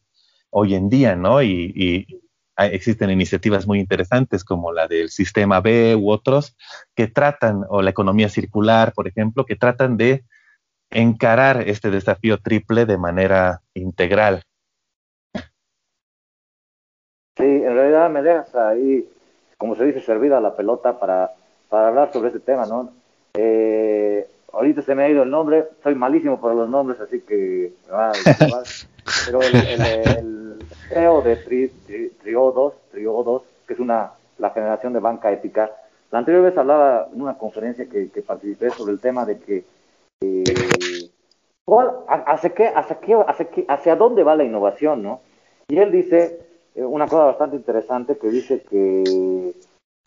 hoy en día, ¿no? Y, existen iniciativas muy interesantes como la del sistema B u otros que tratan, o la economía circular, por ejemplo, que tratan de encarar este desafío triple de manera integral. Sí, en realidad me dejas ahí, como se dice, servida la pelota para, para hablar sobre este tema, ¿no? Eh, ahorita se me ha ido el nombre, soy malísimo para los nombres, así que pero el, el, CEO de Tri, Trio 2, Trio 2, que es una, la generación de banca ética, la anterior vez hablaba en una conferencia que, participé sobre el tema de que eh, hacia, qué, hacia, qué, hacia, qué, hacia dónde va la innovación, ¿no? Y él dice eh, una cosa bastante interesante que dice que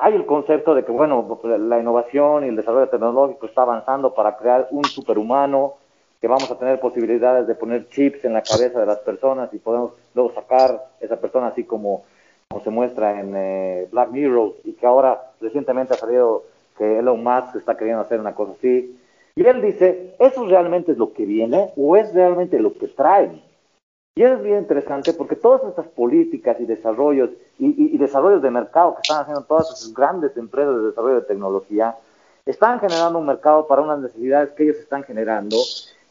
hay el concepto de que, bueno, la innovación y el desarrollo tecnológico está avanzando para crear un superhumano, que vamos a tener posibilidades de poner chips en la cabeza de las personas y podemos luego sacar esa persona así como, como se muestra en eh, Black Mirror y que ahora recientemente ha salido que Elon Musk está queriendo hacer una cosa así. Y él dice, ¿eso realmente es lo que viene o es realmente lo que trae? Y es bien interesante porque todas estas políticas y desarrollos y, desarrollos de mercado que están haciendo todas esas grandes empresas de desarrollo de tecnología están generando un mercado para unas necesidades que ellos están generando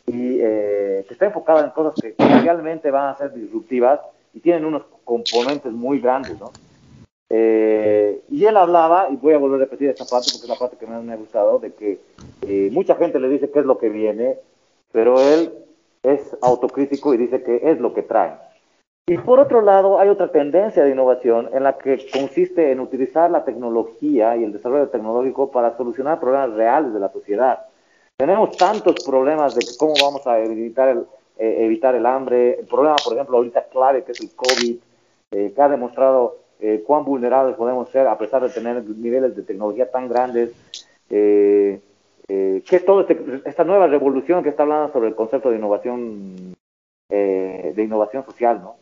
y eh, que está enfocado en cosas que, realmente van a ser disruptivas y tienen unos componentes muy grandes, ¿no? Eh, y él hablaba, y voy a volver a repetir esta parte porque es la parte que más me ha gustado, de que eh, mucha gente le dice qué es lo que viene, pero él es autocrítico y dice que es lo que trae. Y por otro lado, hay otra tendencia de innovación en la que consiste en utilizar la tecnología y el desarrollo tecnológico para solucionar problemas reales de la sociedad. Tenemos tantos problemas de cómo vamos a evitar el, eh, evitar el hambre, el problema, por ejemplo, ahorita clave que es el COVID, eh, que ha demostrado eh, cuán vulnerables podemos ser a pesar de tener niveles de tecnología tan grandes. Eh, eh, ¿qué es todo este, esta nueva revolución que está hablando sobre el concepto de innovación eh, de innovación social, ¿no?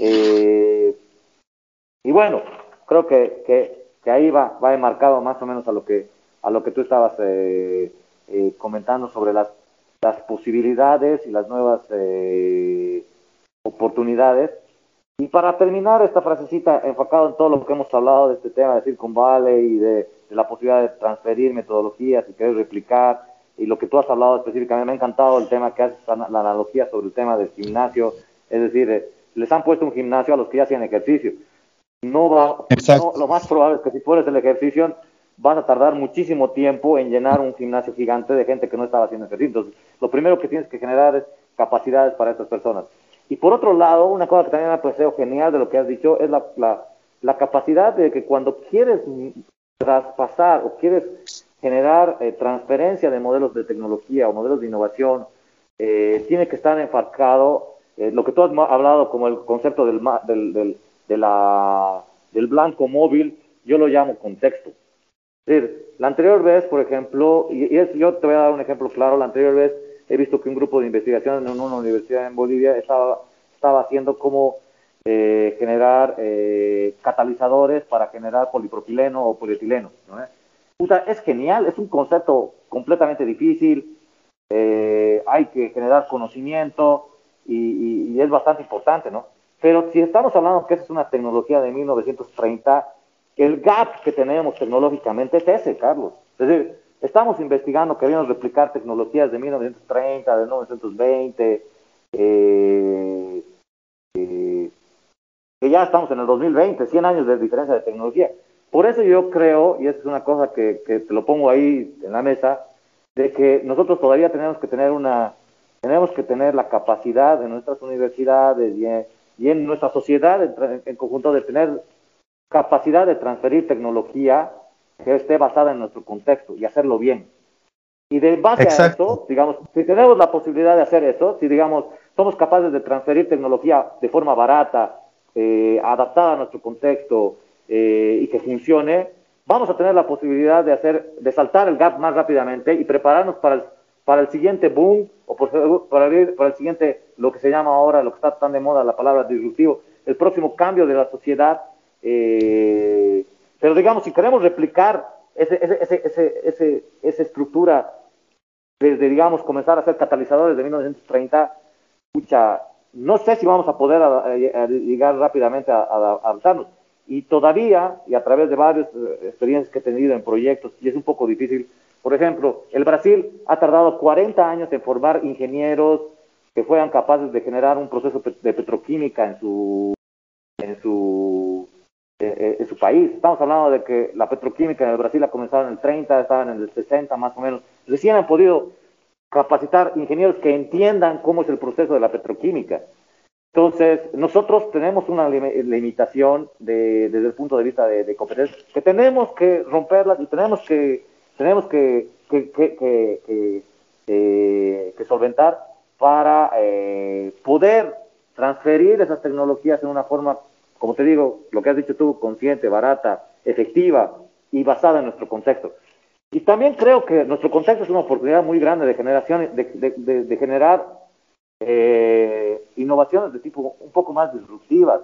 Eh, y bueno, creo que, que, ahí va, va enmarcado más o menos a lo que a lo que tú estabas comentando sobre las, las posibilidades y las nuevas oportunidades. Y para terminar esta frasecita enfocado en todo lo que hemos hablado de este tema de Silicon Valley y de de la posibilidad de transferir metodologías y querer replicar, y lo que tú has hablado específicamente, me ha encantado el tema que haces, la analogía sobre el tema del gimnasio, es decir, eh, les han puesto un gimnasio a los que ya hacían ejercicio. No va, lo más probable es que si pones el ejercicio, vas a tardar muchísimo tiempo en llenar un gimnasio gigante de gente que no estaba haciendo ejercicio. Entonces, lo primero que tienes que generar es capacidades para estas personas. Y por otro lado, una cosa que también me ha parecido genial de lo que has dicho es la, la, la capacidad de que cuando quieres traspasar o quieres generar eh, transferencia de modelos de tecnología o modelos de innovación, eh, tiene que estar enfocado, eh, lo que tú has hablado como el concepto del, del, del, de la, del blanco móvil, yo lo llamo contexto. Decir, la anterior vez, por ejemplo, y, es, yo te voy a dar un ejemplo claro, la anterior vez he visto que un grupo de investigación en una universidad en Bolivia estaba, estaba haciendo como eh, generar eh, catalizadores para generar polipropileno o polietileno. ¿no? es genial, es un concepto completamente difícil, eh, hay que generar conocimiento y, y, es bastante importante, ¿no? Pero si estamos hablando que esa es una tecnología de 1930, el gap que tenemos tecnológicamente es ese, Carlos. Es decir, estamos investigando, queremos replicar tecnologías de 1930, de 1920, eh, que ya estamos en el 2020, 100 años de diferencia de tecnología. Por eso yo creo, y esa es una cosa que, que te lo pongo ahí en la mesa, de que nosotros todavía tenemos que tener una, tenemos que tener la capacidad en nuestras universidades y en, y en nuestra sociedad en, en, conjunto de tener capacidad de transferir tecnología que esté basada en nuestro contexto y hacerlo bien. Y de base a eso, digamos, si tenemos la posibilidad de hacer eso, si digamos, somos capaces de transferir tecnología de forma barata, eh, adaptada a nuestro contexto eh, y que funcione, vamos a tener la posibilidad de hacer, de saltar el gap más rápidamente y prepararnos para el, para el siguiente boom o para, el, para el siguiente, lo que se llama ahora, lo que está tan de moda, la palabra disruptivo, el próximo cambio de la sociedad. Eh, pero digamos, si queremos replicar ese, ese, ese, esa estructura desde, digamos, comenzar a ser catalizadores de 1930, escucha, no sé si vamos a poder llegar rápidamente a, adaptarnos. Y todavía, y a través de varias eh, experiencias que he tenido en proyectos, y es un poco difícil, por ejemplo, el Brasil ha tardado 40 años en formar ingenieros que fueran capaces de generar un proceso de petroquímica en su, en su, eh, eh, en su país. Estamos hablando de que la petroquímica en el Brasil ha comenzado en el 30, estaban en el 60 más o menos. Recién han podido capacitar ingenieros que entiendan cómo es el proceso de la petroquímica. Entonces, nosotros tenemos una limitación desde el punto de vista de, competencia, que tenemos que romperlas y tenemos que, tenemos que, que, eh, solventar para eh, poder transferir esas tecnologías en una forma, como te digo, lo que has dicho tú, consciente, barata, efectiva y basada en nuestro contexto. Y también creo que nuestro contexto es una oportunidad muy grande de generación, de, generar eh, innovaciones de tipo un poco más disruptivas.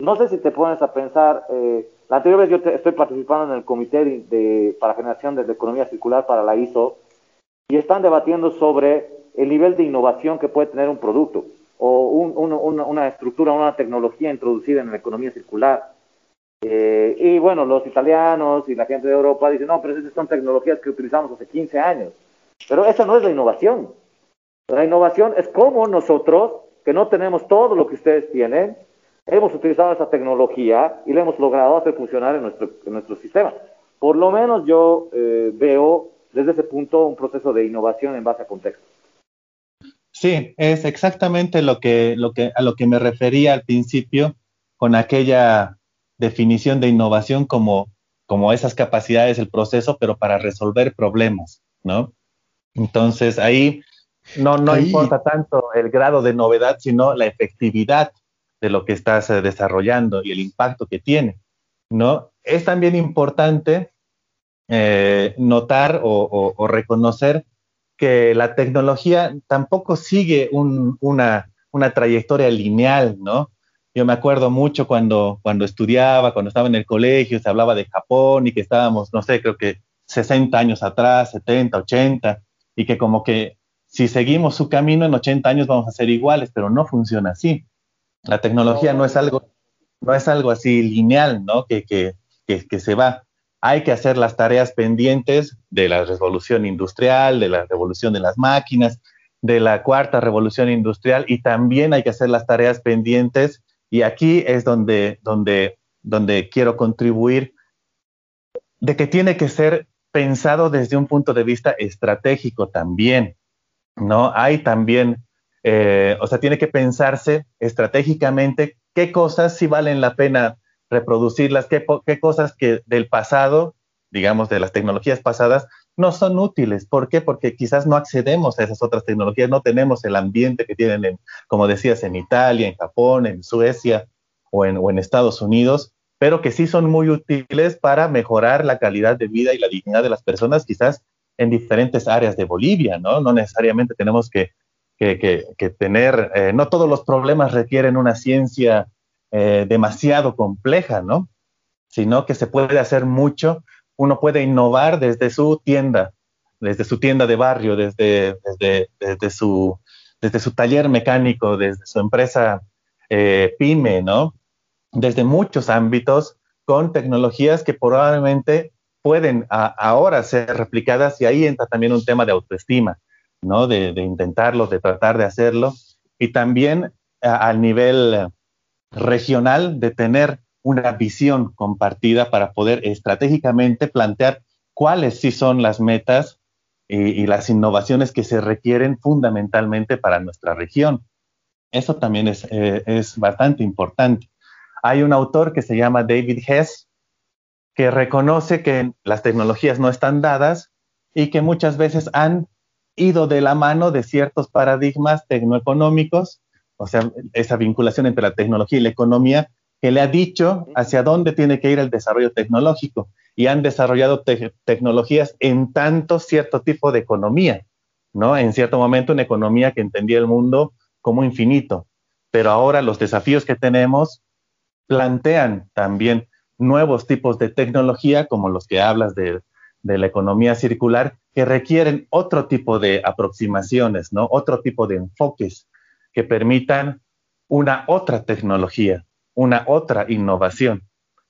No sé si te pones a pensar, eh, la anterior vez yo estoy participando en el comité de, para generación de, economía circular para la ISO y están debatiendo sobre el nivel de innovación que puede tener un producto o una estructura, una tecnología introducida en la economía circular. Eh, y bueno, los italianos y la gente de Europa dicen, no, pero esas son tecnologías que utilizamos hace 15 años. Pero esa no es la innovación. La innovación es como nosotros, que no tenemos todo lo que ustedes tienen, hemos utilizado esa tecnología y la hemos logrado hacer funcionar en nuestro, en nuestro sistema. Por lo menos yo eh, veo desde ese punto un proceso de innovación en base a contexto. Sí, es exactamente lo que, lo que, a lo que me refería al principio con aquella definición de innovación como, como esas capacidades del proceso, pero para resolver problemas, ¿no? Entonces ahí no, no importa tanto el grado de novedad, sino la efectividad de lo que estás eh, desarrollando y el impacto que tiene, ¿no? Es también importante eh, notar o, reconocer que la tecnología tampoco sigue una, una trayectoria lineal, ¿no? Yo me acuerdo mucho cuando, cuando estudiaba, cuando estaba en el colegio, se hablaba de Japón y que estábamos, no sé, creo que 60 años atrás, 70, 80, y que como que si seguimos su camino en 80 años vamos a ser iguales, pero no funciona así. La tecnología no es algo, no es algo así lineal, ¿no? Que, que, que, que se va. Hay que hacer las tareas pendientes de la revolución industrial, de la revolución de las máquinas, de la cuarta revolución industrial y también hay que hacer las tareas pendientes y aquí es donde, donde, donde quiero contribuir, de que tiene que ser pensado desde un punto de vista estratégico también, ¿no? Hay también, eh, o sea, tiene que pensarse estratégicamente qué cosas sí valen la pena reproducirlas, qué, qué cosas que del pasado, digamos, de las tecnologías pasadas, no son útiles. ¿Por qué? Porque quizás no accedemos a esas otras tecnologías, no tenemos el ambiente que tienen, en, como decías, en Italia, en Japón, en Suecia o en, o en Estados Unidos, pero que sí son muy útiles para mejorar la calidad de vida y la dignidad de las personas, quizás en diferentes áreas de Bolivia, ¿no? No necesariamente tenemos que, que, que, tener, eh, no todos los problemas requieren una ciencia eh, demasiado compleja, ¿no? Sino que se puede hacer mucho uno puede innovar desde su tienda, desde su tienda de barrio, desde, desde, su, desde su taller mecánico, desde su empresa eh, pyme, ¿no? Desde muchos ámbitos con tecnologías que probablemente pueden ahora ser replicadas y ahí entra también un tema de autoestima, ¿no? De, intentarlo, de tratar de hacerlo y también al nivel regional de tener una visión compartida para poder estratégicamente plantear cuáles sí son las metas y, las innovaciones que se requieren fundamentalmente para nuestra región. Eso también es, eh, es bastante importante. Hay un autor que se llama David Hess, que reconoce que las tecnologías no están dadas y que muchas veces han ido de la mano de ciertos paradigmas tecnoeconómicos, o sea, esa vinculación entre la tecnología y la economía, que le ha dicho hacia dónde tiene que ir el desarrollo tecnológico y han desarrollado tecnologías en tanto cierto tipo de economía, ¿no? En cierto momento una economía que entendía el mundo como infinito, pero ahora los desafíos que tenemos plantean también nuevos tipos de tecnología, como los que hablas de, de la economía circular, que requieren otro tipo de aproximaciones, ¿no? Otro tipo de enfoques que permitan una otra tecnología, una otra innovación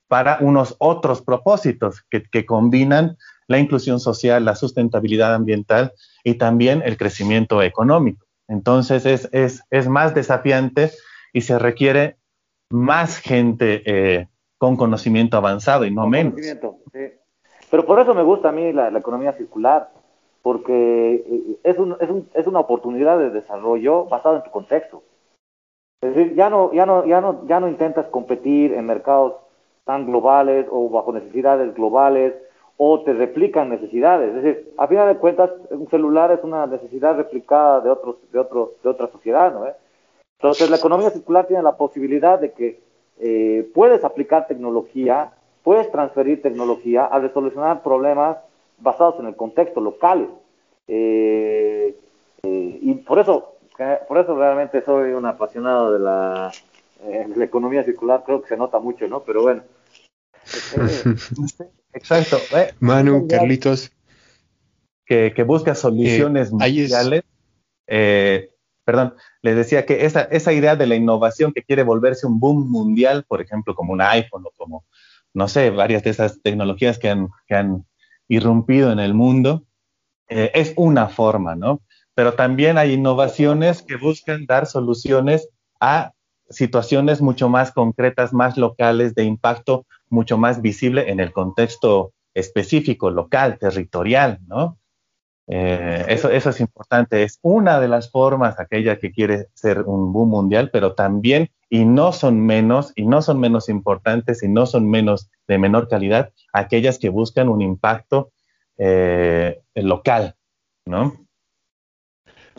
para unos otros propósitos que, combinan la inclusión social, la sustentabilidad ambiental y también el crecimiento económico. Entonces es, es, más desafiante y se requiere más gente eh, con conocimiento avanzado y no menos. Pero por eso me gusta a mí la, economía circular, porque eh, es, un, es, un, es una oportunidad de desarrollo basada en tu contexto. Es decir, ya no, ya no, ya no, ya no intentas competir en mercados tan globales o bajo necesidades globales o te replican necesidades. Es decir, a final de cuentas, un celular es una necesidad replicada de otros, de otros, de otra sociedad, ¿no? Entonces, la economía circular tiene la posibilidad de que eh, puedes aplicar tecnología, puedes transferir tecnología a resolucionar problemas basados en el contexto locales. Eh, eh, y por eso, por eso realmente soy un apasionado de la, de la economía circular, creo que se nota mucho, ¿no? Pero bueno, Exacto. Eh, Manu, Carlitos. Que, busca soluciones mundiales. Eh, perdón, les decía que esa, esa idea de la innovación que quiere volverse un boom mundial, por ejemplo, como un iPhone o como, no sé, varias de esas tecnologías que han, que han irrumpido en el mundo, eh, es una forma, ¿no? Pero también hay innovaciones que buscan dar soluciones a situaciones mucho más concretas, más locales, de impacto mucho más visible en el contexto específico, local, territorial, ¿no? Eh, eso, es importante, es una de las formas, aquella que quiere ser un boom mundial, pero también, y no son menos, y no son menos importantes, y no son menos de menor calidad, aquellas que buscan un impacto eh, local, ¿no?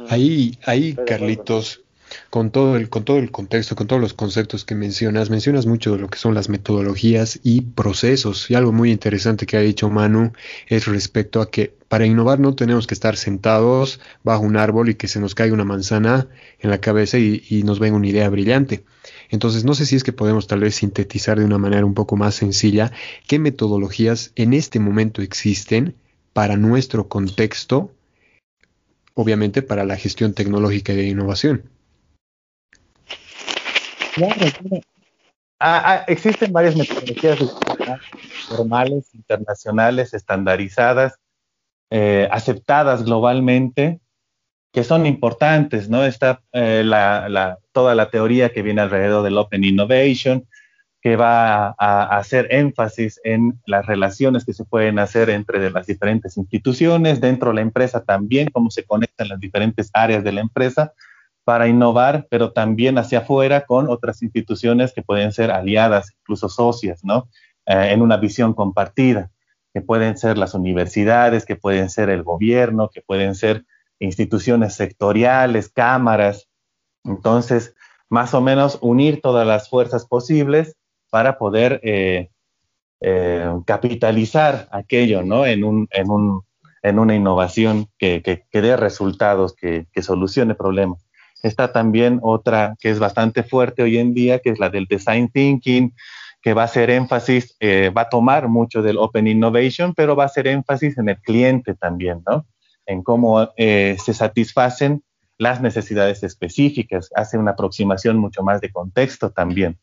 Ahí, ahí, Carlitos, con todo, el, con todo el contexto, con todos los conceptos que mencionas. Mencionas mucho de lo que son las metodologías y procesos. Y algo muy interesante que ha dicho Manu es respecto a que para innovar no tenemos que estar sentados bajo un árbol y que se nos caiga una manzana en la cabeza y, y nos venga una idea brillante. Entonces, no sé si es que podemos tal vez sintetizar de una manera un poco más sencilla qué metodologías en este momento existen para nuestro contexto, obviamente para la gestión tecnológica y de innovación. Ah, ah, existen varias metodologías formales, internacionales, estandarizadas, eh, aceptadas globalmente, que son importantes, ¿no? Está eh, toda la teoría que viene alrededor del Open Innovation, que va a, hacer énfasis en las relaciones que se pueden hacer entre las diferentes instituciones, dentro de la empresa también, cómo se conectan las diferentes áreas de la empresa, para innovar, pero también hacia afuera con otras instituciones que pueden ser aliadas, incluso socias, ¿no? Eh, en una visión compartida, que pueden ser las universidades, que pueden ser el gobierno, que pueden ser instituciones sectoriales, cámaras. Entonces, más o menos unir todas las fuerzas posibles para poder eh, eh, capitalizar aquello, ¿no? En, un, en, un, en una innovación que, que, dé resultados, que, que solucione problemas. Está también otra que es bastante fuerte hoy en día, que es la del design thinking, que va a hacer énfasis, eh, va a tomar mucho del open innovation, pero va a hacer énfasis en el cliente también, ¿no? En cómo se satisfacen las necesidades específicas, hace una aproximación mucho más de contexto también.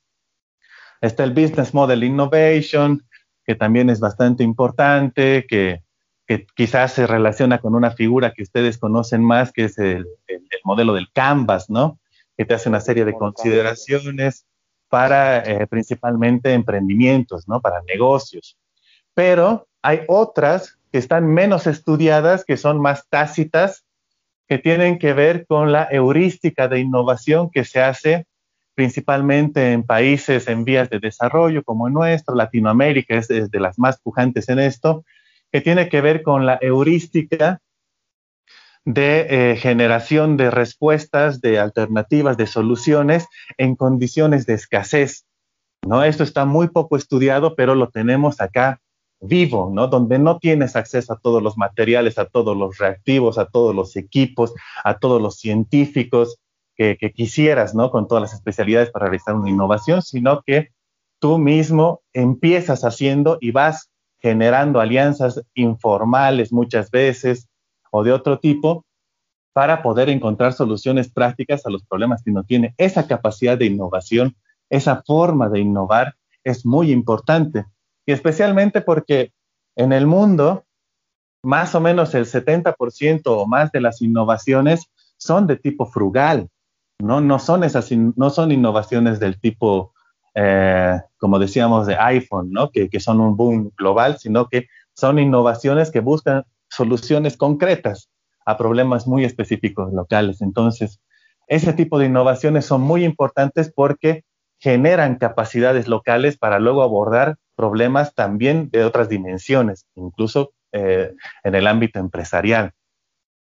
Está el Business Model Innovation, que también es bastante importante, que que quizás se relaciona con una figura que ustedes conocen más, que es el, modelo del Canvas, ¿no? Que te hace una serie de consideraciones para eh, principalmente emprendimientos, ¿no? Para negocios. Pero hay otras que están menos estudiadas, que son más tácitas, que tienen que ver con la heurística de innovación que se hace principalmente en países en vías de desarrollo como el nuestro, Latinoamérica es de las más pujantes en esto, que tiene que ver con la heurística de eh, generación de respuestas, de alternativas, de soluciones en condiciones de escasez. ¿no? Esto está muy poco estudiado, pero lo tenemos acá vivo, ¿no? Donde no tienes acceso a todos los materiales, a todos los reactivos, a todos los equipos, a todos los científicos que, quisieras, ¿no? Con todas las especialidades para realizar una innovación, sino que tú mismo empiezas haciendo y vas generando alianzas informales muchas veces, o de otro tipo para poder encontrar soluciones prácticas a los problemas que uno tiene. Esa capacidad de innovación, esa forma de innovar es muy importante y especialmente porque en el mundo más o menos el 70% o más de las innovaciones son de tipo frugal, no, no, son, esas, no son innovaciones del tipo, eh, como decíamos, de iPhone, ¿no? que, que son un boom global, sino que son innovaciones que buscan soluciones concretas a problemas muy específicos locales. Entonces, ese tipo de innovaciones son muy importantes porque generan capacidades locales para luego abordar problemas también de otras dimensiones, incluso eh, en el ámbito empresarial.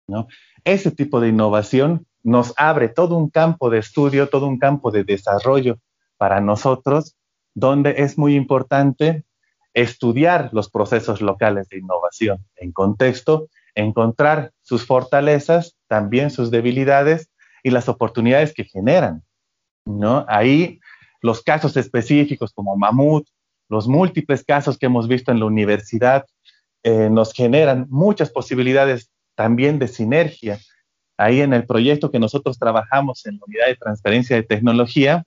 ¿no? Ese tipo de innovación nos abre todo un campo de estudio, todo un campo de desarrollo para nosotros, donde es muy importante estudiar los procesos locales de innovación en contexto, encontrar sus fortalezas, también sus debilidades y las oportunidades que generan. ¿no? Ahí los casos específicos como Mamut, los múltiples casos que hemos visto en la universidad, eh, nos generan muchas posibilidades también de sinergia. Ahí en el proyecto que nosotros trabajamos en la unidad de transferencia de tecnología,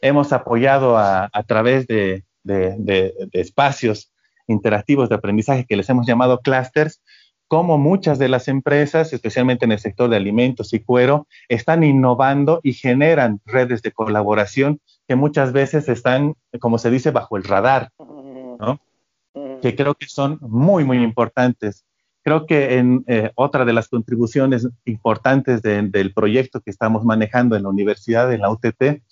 hemos apoyado a través de de, espacios interactivos de aprendizaje que les hemos llamado clusters, como muchas de las empresas, especialmente en el sector de alimentos y cuero, están innovando y generan redes de colaboración que muchas veces están, como se dice, bajo el radar, ¿no? que creo que son muy, muy importantes. Creo que en eh, otra de las contribuciones importantes del proyecto que estamos manejando en la universidad, en la UTT,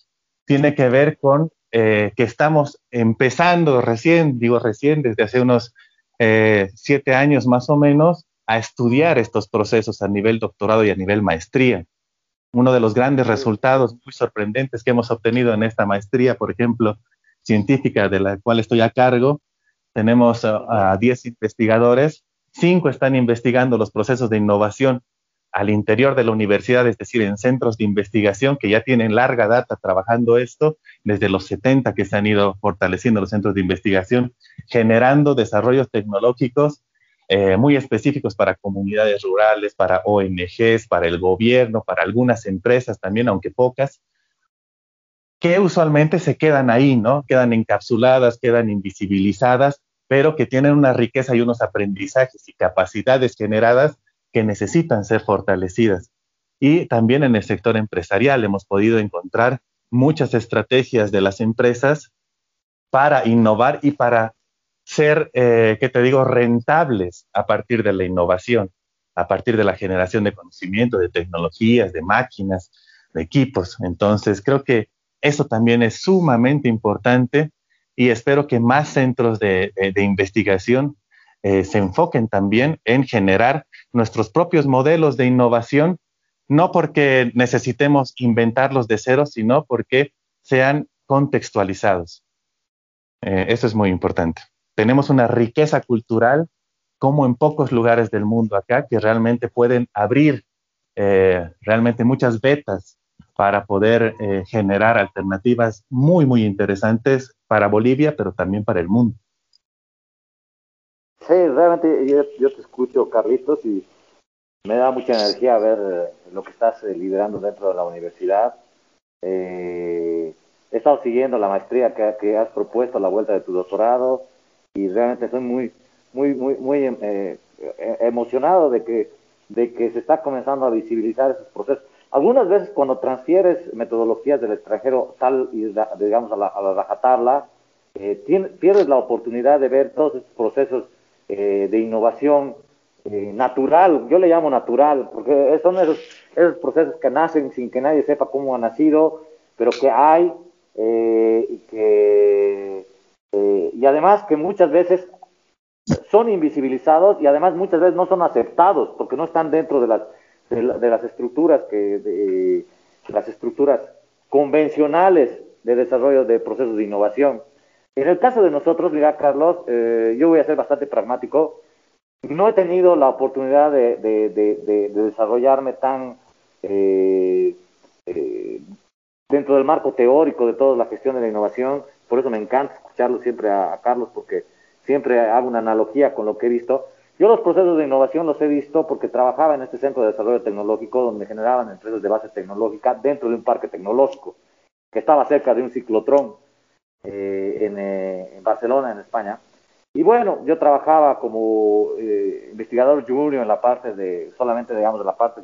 tiene que ver con eh, que estamos empezando recién, digo recién, desde hace unos eh, siete años más o menos, a estudiar estos procesos a nivel doctorado y a nivel maestría. Uno de los grandes resultados muy sorprendentes que hemos obtenido en esta maestría, por ejemplo, científica de la cual estoy a cargo, tenemos a 10 investigadores, cinco están investigando los procesos de innovación al interior de la universidad, es decir, en centros de investigación que ya tienen larga data trabajando esto, desde los 70 que se han ido fortaleciendo los centros de investigación, generando desarrollos tecnológicos eh, muy específicos para comunidades rurales, para ONGs, para el gobierno, para algunas empresas también, aunque pocas, que usualmente se quedan ahí, ¿no? Quedan encapsuladas, quedan invisibilizadas, pero que tienen una riqueza y unos aprendizajes y capacidades generadas que necesitan ser fortalecidas. Y también en el sector empresarial hemos podido encontrar muchas estrategias de las empresas para innovar y para ser, eh, ¿qué te digo?, rentables a partir de la innovación, a partir de la generación de conocimiento, de tecnologías, de máquinas, de equipos. Entonces, creo que eso también es sumamente importante y espero que más centros de investigación eh, se enfoquen también en generar nuestros propios modelos de innovación, no porque necesitemos inventarlos de cero, sino porque sean contextualizados. Eh, eso es muy importante. Tenemos una riqueza cultural como en pocos lugares del mundo acá que realmente pueden abrir eh, realmente muchas vetas para poder generar alternativas muy, muy interesantes para Bolivia, pero también para el mundo. Sí, realmente yo, te escucho, Carlitos, y me da mucha energía ver eh, lo que estás eh, liderando dentro de la universidad. Eh, he estado siguiendo la maestría que, has propuesto a la vuelta de tu doctorado y realmente estoy muy, muy, muy, muy em, emocionado de que, de que se está comenzando a visibilizar esos procesos. Algunas veces cuando transfieres metodologías del extranjero tal y digamos a la, a la rajatabla, eh, pierdes la oportunidad de ver todos estos procesos eh, de innovación eh, natural, yo le llamo natural, porque son esos, esos procesos que nacen sin que nadie sepa cómo han nacido, pero que hay y que y además que muchas veces son invisibilizados y además muchas veces no son aceptados porque no están dentro de las de, las estructuras que de, las estructuras convencionales de desarrollo de procesos de innovación. En el caso de nosotros, mira Carlos, eh, yo voy a ser bastante pragmático. No he tenido la oportunidad de, de desarrollarme tan eh, eh, dentro del marco teórico de toda la gestión de la innovación. Por eso me encanta escucharlo siempre a Carlos porque siempre hago una analogía con lo que he visto. Yo los procesos de innovación los he visto porque trabajaba en este centro de desarrollo tecnológico donde generaban empresas de base tecnológica dentro de un parque tecnológico que estaba cerca de un ciclotrón eh, eh, en, Barcelona, en España. Y bueno, yo trabajaba como eh, investigador junior en la parte de, solamente digamos, de la parte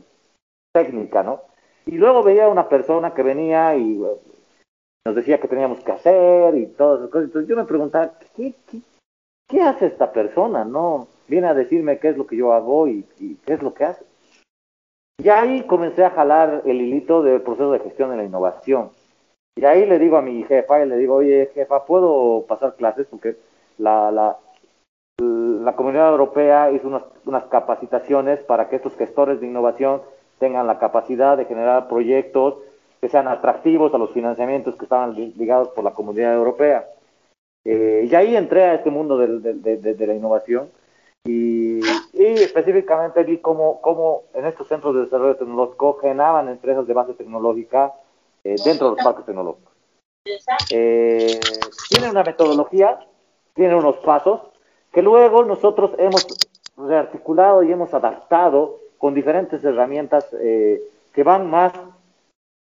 técnica, ¿no? Y luego veía una persona que venía y nos decía que teníamos que hacer y todas esas cosas. Entonces yo me preguntaba, ¿qué, qué, qué hace esta persona? No, viene a decirme qué es lo que yo hago y, qué es lo que hace. Y ahí comencé a jalar el hilito del proceso de gestión de la innovación. Y ahí le digo a mi jefa, y le digo, oye, jefa, ¿puedo pasar clases? Porque la, la, la comunidad europea hizo unas, unas capacitaciones para que estos gestores de innovación tengan la capacidad de generar proyectos que sean atractivos a los financiamientos que estaban ligados por la comunidad europea. Eh, y ahí entré a este mundo de, de, de la innovación y, específicamente vi cómo, cómo, en estos centros de desarrollo tecnológico generaban empresas de base tecnológica eh, dentro de los parques tecnológicos. Eh, tienen una metodología, tienen unos pasos que luego nosotros hemos rearticulado y hemos adaptado con diferentes herramientas eh, que van más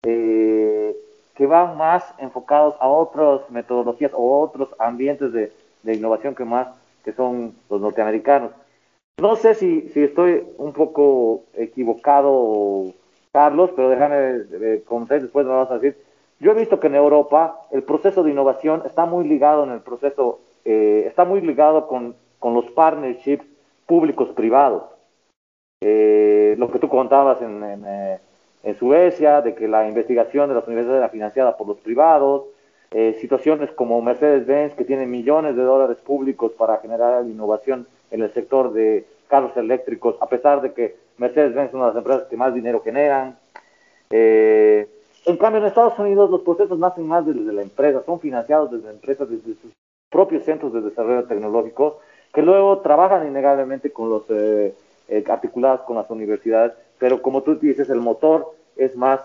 que van más enfocados a otras metodologías o otros ambientes de, de innovación que más que son los norteamericanos. No sé si, si estoy un poco equivocado, Carlos, pero déjame eh, conocer, después me vas a decir. Yo he visto que en Europa el proceso de innovación está muy ligado en el proceso, eh, está muy ligado con, con los partnerships públicos privados. Eh, lo que tú contabas en, en, eh, en, Suecia, de que la investigación de las universidades era financiada por los privados, eh, situaciones como Mercedes-Benz, que tiene millones de dólares públicos para generar innovación en el sector de carros eléctricos, a pesar de que Mercedes-Benz es una de las empresas que más dinero generan. Eh, en cambio, en Estados Unidos los procesos nacen más desde la empresa, son financiados desde empresas, desde sus propios centros de desarrollo tecnológico, que luego trabajan innegablemente con los eh, eh articulados con las universidades, pero como tú dices, el motor es más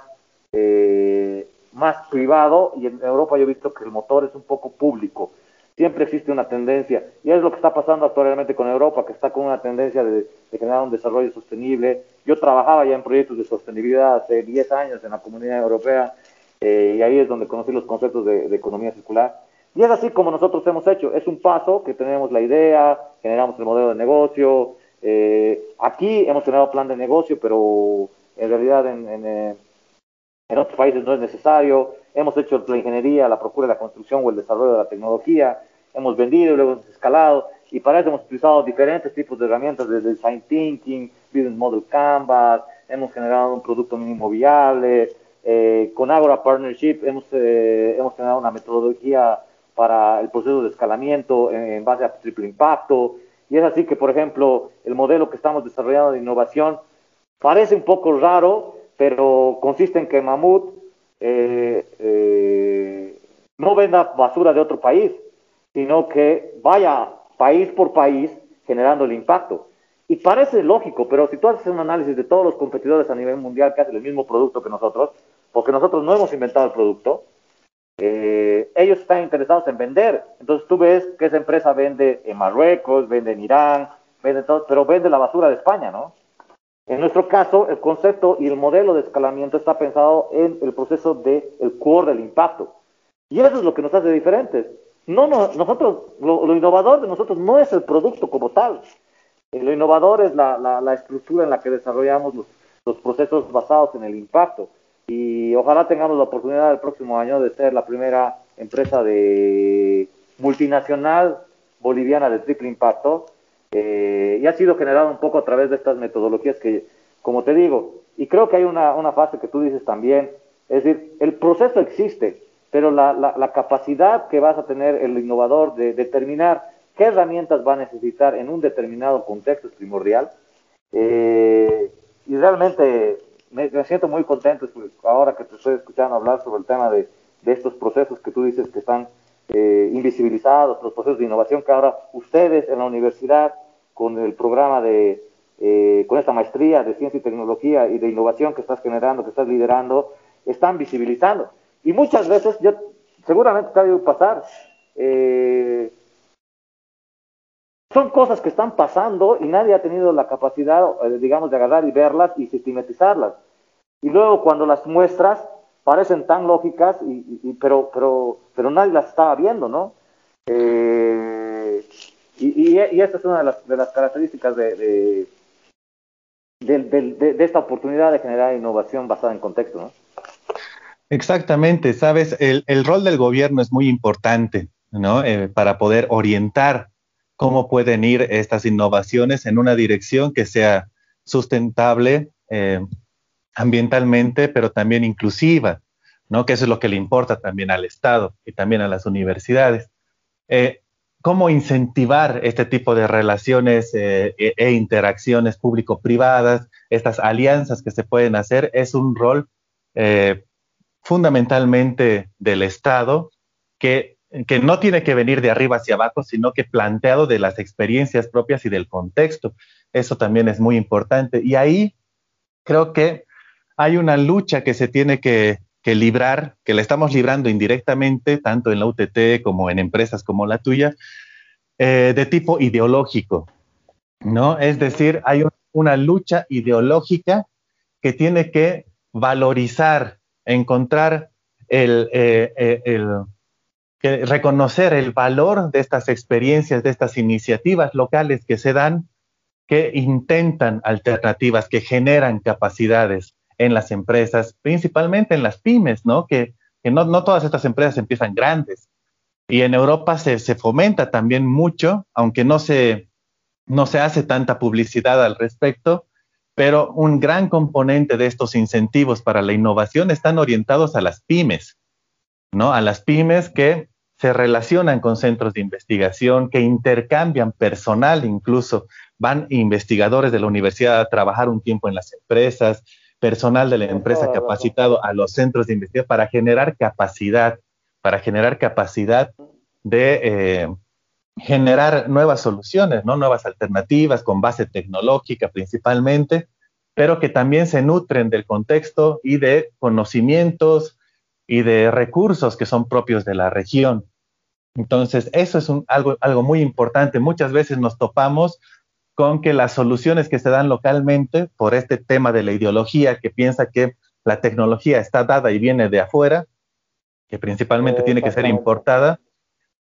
eh, más privado y en Europa yo he visto que el motor es un poco público. Siempre existe una tendencia, y es lo que está pasando actualmente con Europa, que está con una tendencia de, generar un desarrollo sostenible. Yo trabajaba ya en proyectos de sostenibilidad hace 10 años en la comunidad europea, eh, y ahí es donde conocí los conceptos de, economía circular. Y es así como nosotros hemos hecho, es un paso que tenemos la idea, generamos el modelo de negocio. Eh, aquí hemos generado plan de negocio, pero en realidad en, en, eh, en otros países no es necesario. Hemos hecho la ingeniería, la procura de la construcción o el desarrollo de la tecnología. Hemos vendido luego hemos escalado. Y para eso hemos utilizado diferentes tipos de herramientas, desde Design Thinking, Business Model Canvas. Hemos generado un producto mínimo viable. Eh, con Agora Partnership hemos, eh, hemos generado una metodología para el proceso de escalamiento en, en base a triple impacto. Y es así que, por ejemplo, el modelo que estamos desarrollando de innovación parece un poco raro, pero consiste en que Mamut eh, eh, no venda basura de otro país, sino que vaya país por país generando el impacto. Y parece lógico, pero si tú haces un análisis de todos los competidores a nivel mundial que hacen el mismo producto que nosotros, porque nosotros no hemos inventado el producto, eh, ellos están interesados en vender. Entonces tú ves que esa empresa vende en Marruecos, vende en Irán, vende todo, pero vende la basura de España, ¿no? En nuestro caso, el concepto y el modelo de escalamiento está pensado en el proceso del el core del impacto. Y eso es lo que nos hace diferentes. No, no nosotros, lo, innovador de nosotros no es el producto como tal. Eh, lo innovador es la, la, estructura en la que desarrollamos los, los procesos basados en el impacto. Y ojalá tengamos la oportunidad el próximo año de ser la primera empresa de multinacional boliviana de triple impacto. Eh, y ha sido generado un poco a través de estas metodologías que, como te digo, y creo que hay una, una fase que tú dices también, es decir, el proceso existe, pero la, la, capacidad que vas a tener el innovador de determinar qué herramientas va a necesitar en un determinado contexto es primordial. Eh, y realmente me, siento muy contento ahora que te estoy escuchando hablar sobre el tema de, de estos procesos que tú dices que están eh, invisibilizados, los procesos de innovación que ahora ustedes en la universidad, con el programa de, eh, con esta maestría de ciencia y tecnología y de innovación que estás generando, que estás liderando, están visibilizando. Y muchas veces, yo seguramente te ha a pasar, eh, son cosas que están pasando y nadie ha tenido la capacidad, eh, digamos, de agarrar y verlas y sistematizarlas. Y luego cuando las muestras, parecen tan lógicas, y, pero, pero, pero nadie las estaba viendo, ¿no? Eh, y, y, esta es una de las, de las características de, esta oportunidad de generar innovación basada en contexto, ¿no? Exactamente, sabes, el, el rol del gobierno es muy importante, ¿no? Eh, para poder orientar cómo pueden ir estas innovaciones en una dirección que sea sustentable eh, ambientalmente, pero también inclusiva, ¿no? Que eso es lo que le importa también al Estado y también a las universidades. Eh, ¿Cómo incentivar este tipo de relaciones e, e, interacciones público-privadas, estas alianzas que se pueden hacer? Es un rol fundamentalmente del Estado, que no tiene que venir de arriba hacia abajo, sino que planteado de las experiencias propias y del contexto. Eso también es muy importante. Y ahí creo que hay una lucha que se tiene que, que librar, que la estamos librando indirectamente, tanto en la UTT como en empresas como la tuya, eh, de tipo ideológico, ¿no? Es decir, hay una lucha ideológica que tiene que valorizar encontrar el, eh, eh, reconocer el valor de estas experiencias, de estas iniciativas locales que se dan, que intentan alternativas, que generan capacidades en las empresas, principalmente en las pymes, ¿no? Que, no, todas estas empresas empiezan grandes. Y en Europa se, se fomenta también mucho, aunque no se, no se hace tanta publicidad al respecto, pero un gran componente de estos incentivos para la innovación están orientados a las pymes, ¿no? A las pymes que se relacionan con centros de investigación, que intercambian personal, incluso van investigadores de la universidad a trabajar un tiempo en las empresas, personal de la empresa capacitado a los centros de investigación para generar capacidad, para generar capacidad de eh, generar nuevas soluciones, ¿no? nuevas alternativas con base tecnológica principalmente, pero que también se nutren del contexto y de conocimientos y de recursos que son propios de la región. Entonces, eso es algo, algo muy importante. Muchas veces nos topamos con que las soluciones que se dan localmente por este tema de la ideología que piensa que la tecnología está dada y viene de afuera, que principalmente tiene que ser importada,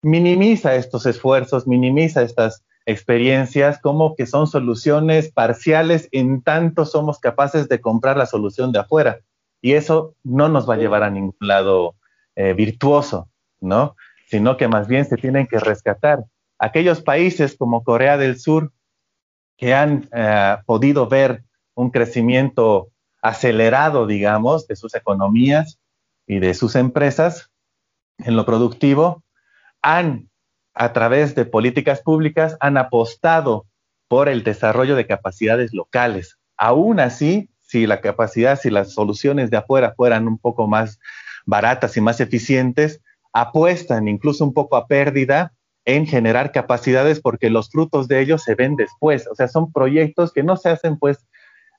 minimiza estos esfuerzos, minimiza estas experiencias como que son soluciones parciales en tanto somos capaces de comprar la solución de afuera. Y eso no nos va a llevar a ningún lado eh, virtuoso, ¿no? Sino que más bien se tienen que rescatar. Aquellos países como Corea del Sur que han eh, podido ver un crecimiento acelerado, digamos, de sus economías y de sus empresas en lo productivo, han, a través de políticas públicas, han apostado por el desarrollo de capacidades locales. Aún así, si la capacidad, si las soluciones de afuera fueran un poco más baratas y más eficientes, apuestan incluso un poco a pérdida en generar capacidades porque los frutos de ellos se ven después. O sea, son proyectos que no se hacen pues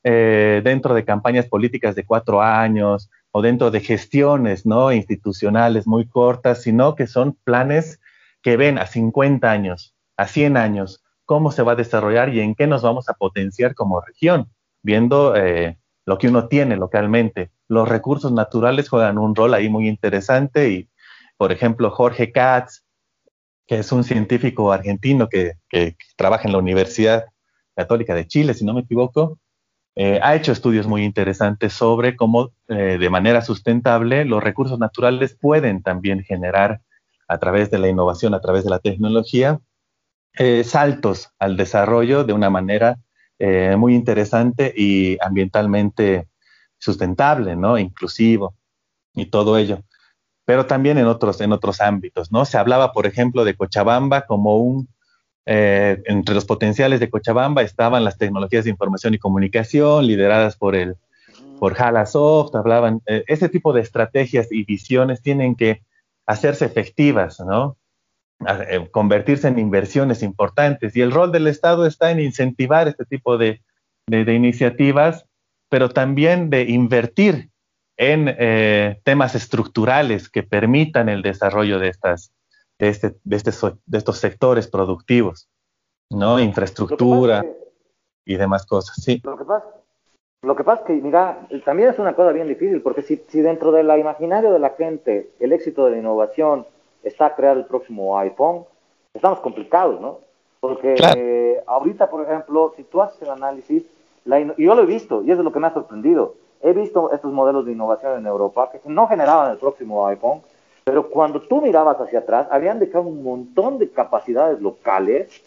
eh, dentro de campañas políticas de cuatro años o dentro de gestiones no institucionales muy cortas, sino que son planes que ven a 50 años, a 100 años, cómo se va a desarrollar y en qué nos vamos a potenciar como región, viendo eh, lo que uno tiene localmente. Los recursos naturales juegan un rol ahí muy interesante y, por ejemplo, Jorge Katz, que es un científico argentino que, trabaja en la Universidad Católica de Chile, si no me equivoco, eh, ha hecho estudios muy interesantes sobre cómo eh, de manera sustentable los recursos naturales pueden también generar a través de la innovación, a través de la tecnología, saltos al desarrollo de una manera muy interesante y ambientalmente sustentable, ¿no? Inclusivo y todo ello. Pero también en otros, en otros ámbitos, ¿no? Se hablaba, por ejemplo, de Cochabamba como un eh, entre los potenciales de Cochabamba estaban las tecnologías de información y comunicación lideradas por el por Halasoft, hablaban, eh, ese tipo de estrategias y visiones tienen que hacerse efectivas, ¿no? Eh, convertirse en inversiones importantes y el rol del Estado está en incentivar este tipo de, de, iniciativas, pero también de invertir en temas estructurales que permitan el desarrollo de estas, de, este, de, este, de estos sectores productivos, ¿no? Infraestructura y demás cosas, sí. Lo que pasa, lo que pasa es que, mira, también es una cosa bien difícil, porque si, si dentro del imaginario de la gente el éxito de la innovación está crear el próximo iPhone, estamos complicados, ¿no? Porque eh, ahorita, por ejemplo, si tú haces el análisis, la y yo lo he visto, y eso es lo que me ha sorprendido. He visto estos modelos de innovación en Europa que no generaban el próximo iPhone, pero cuando tú mirabas hacia atrás, habían dejado un montón de capacidades locales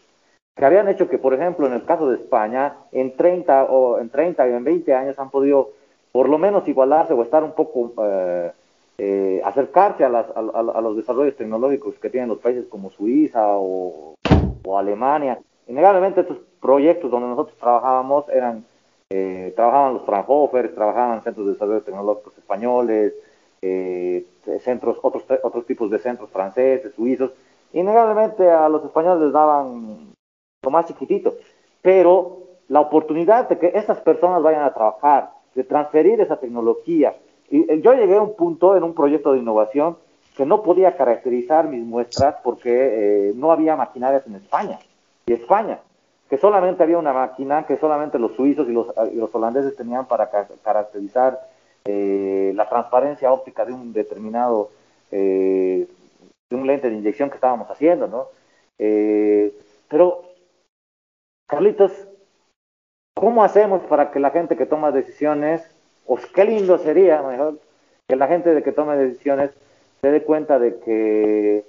que habían hecho que, por ejemplo, en el caso de España, en 30 o en 30 y en 20 años han podido por lo menos igualarse o estar un poco eh, eh, acercarse a, los desarrollos tecnológicos que tienen los países como Suiza o, Alemania. Innegablemente estos proyectos donde nosotros trabajábamos eran, eh, trabajaban los Fraunhofer, trabajaban centros de desarrollo tecnológicos españoles, eh, centros, otros, otros tipos de centros franceses, suizos. Innegablemente a los españoles les daban lo más chiquitito, pero la oportunidad de que esas personas vayan a trabajar, de transferir esa tecnología. Y eh, yo llegué a un punto en un proyecto de innovación que no podía caracterizar mis muestras porque eh, no había maquinarias en España. Y España, que solamente había una máquina que solamente los suizos y los, y los holandeses tenían para caracterizar eh, la transparencia óptica de un determinado, eh, de un lente de inyección que estábamos haciendo, ¿no? Eh, pero, Carlitos, ¿cómo hacemos para que la gente que toma decisiones, o qué lindo sería, mejor, que la gente de que tome decisiones se dé cuenta de que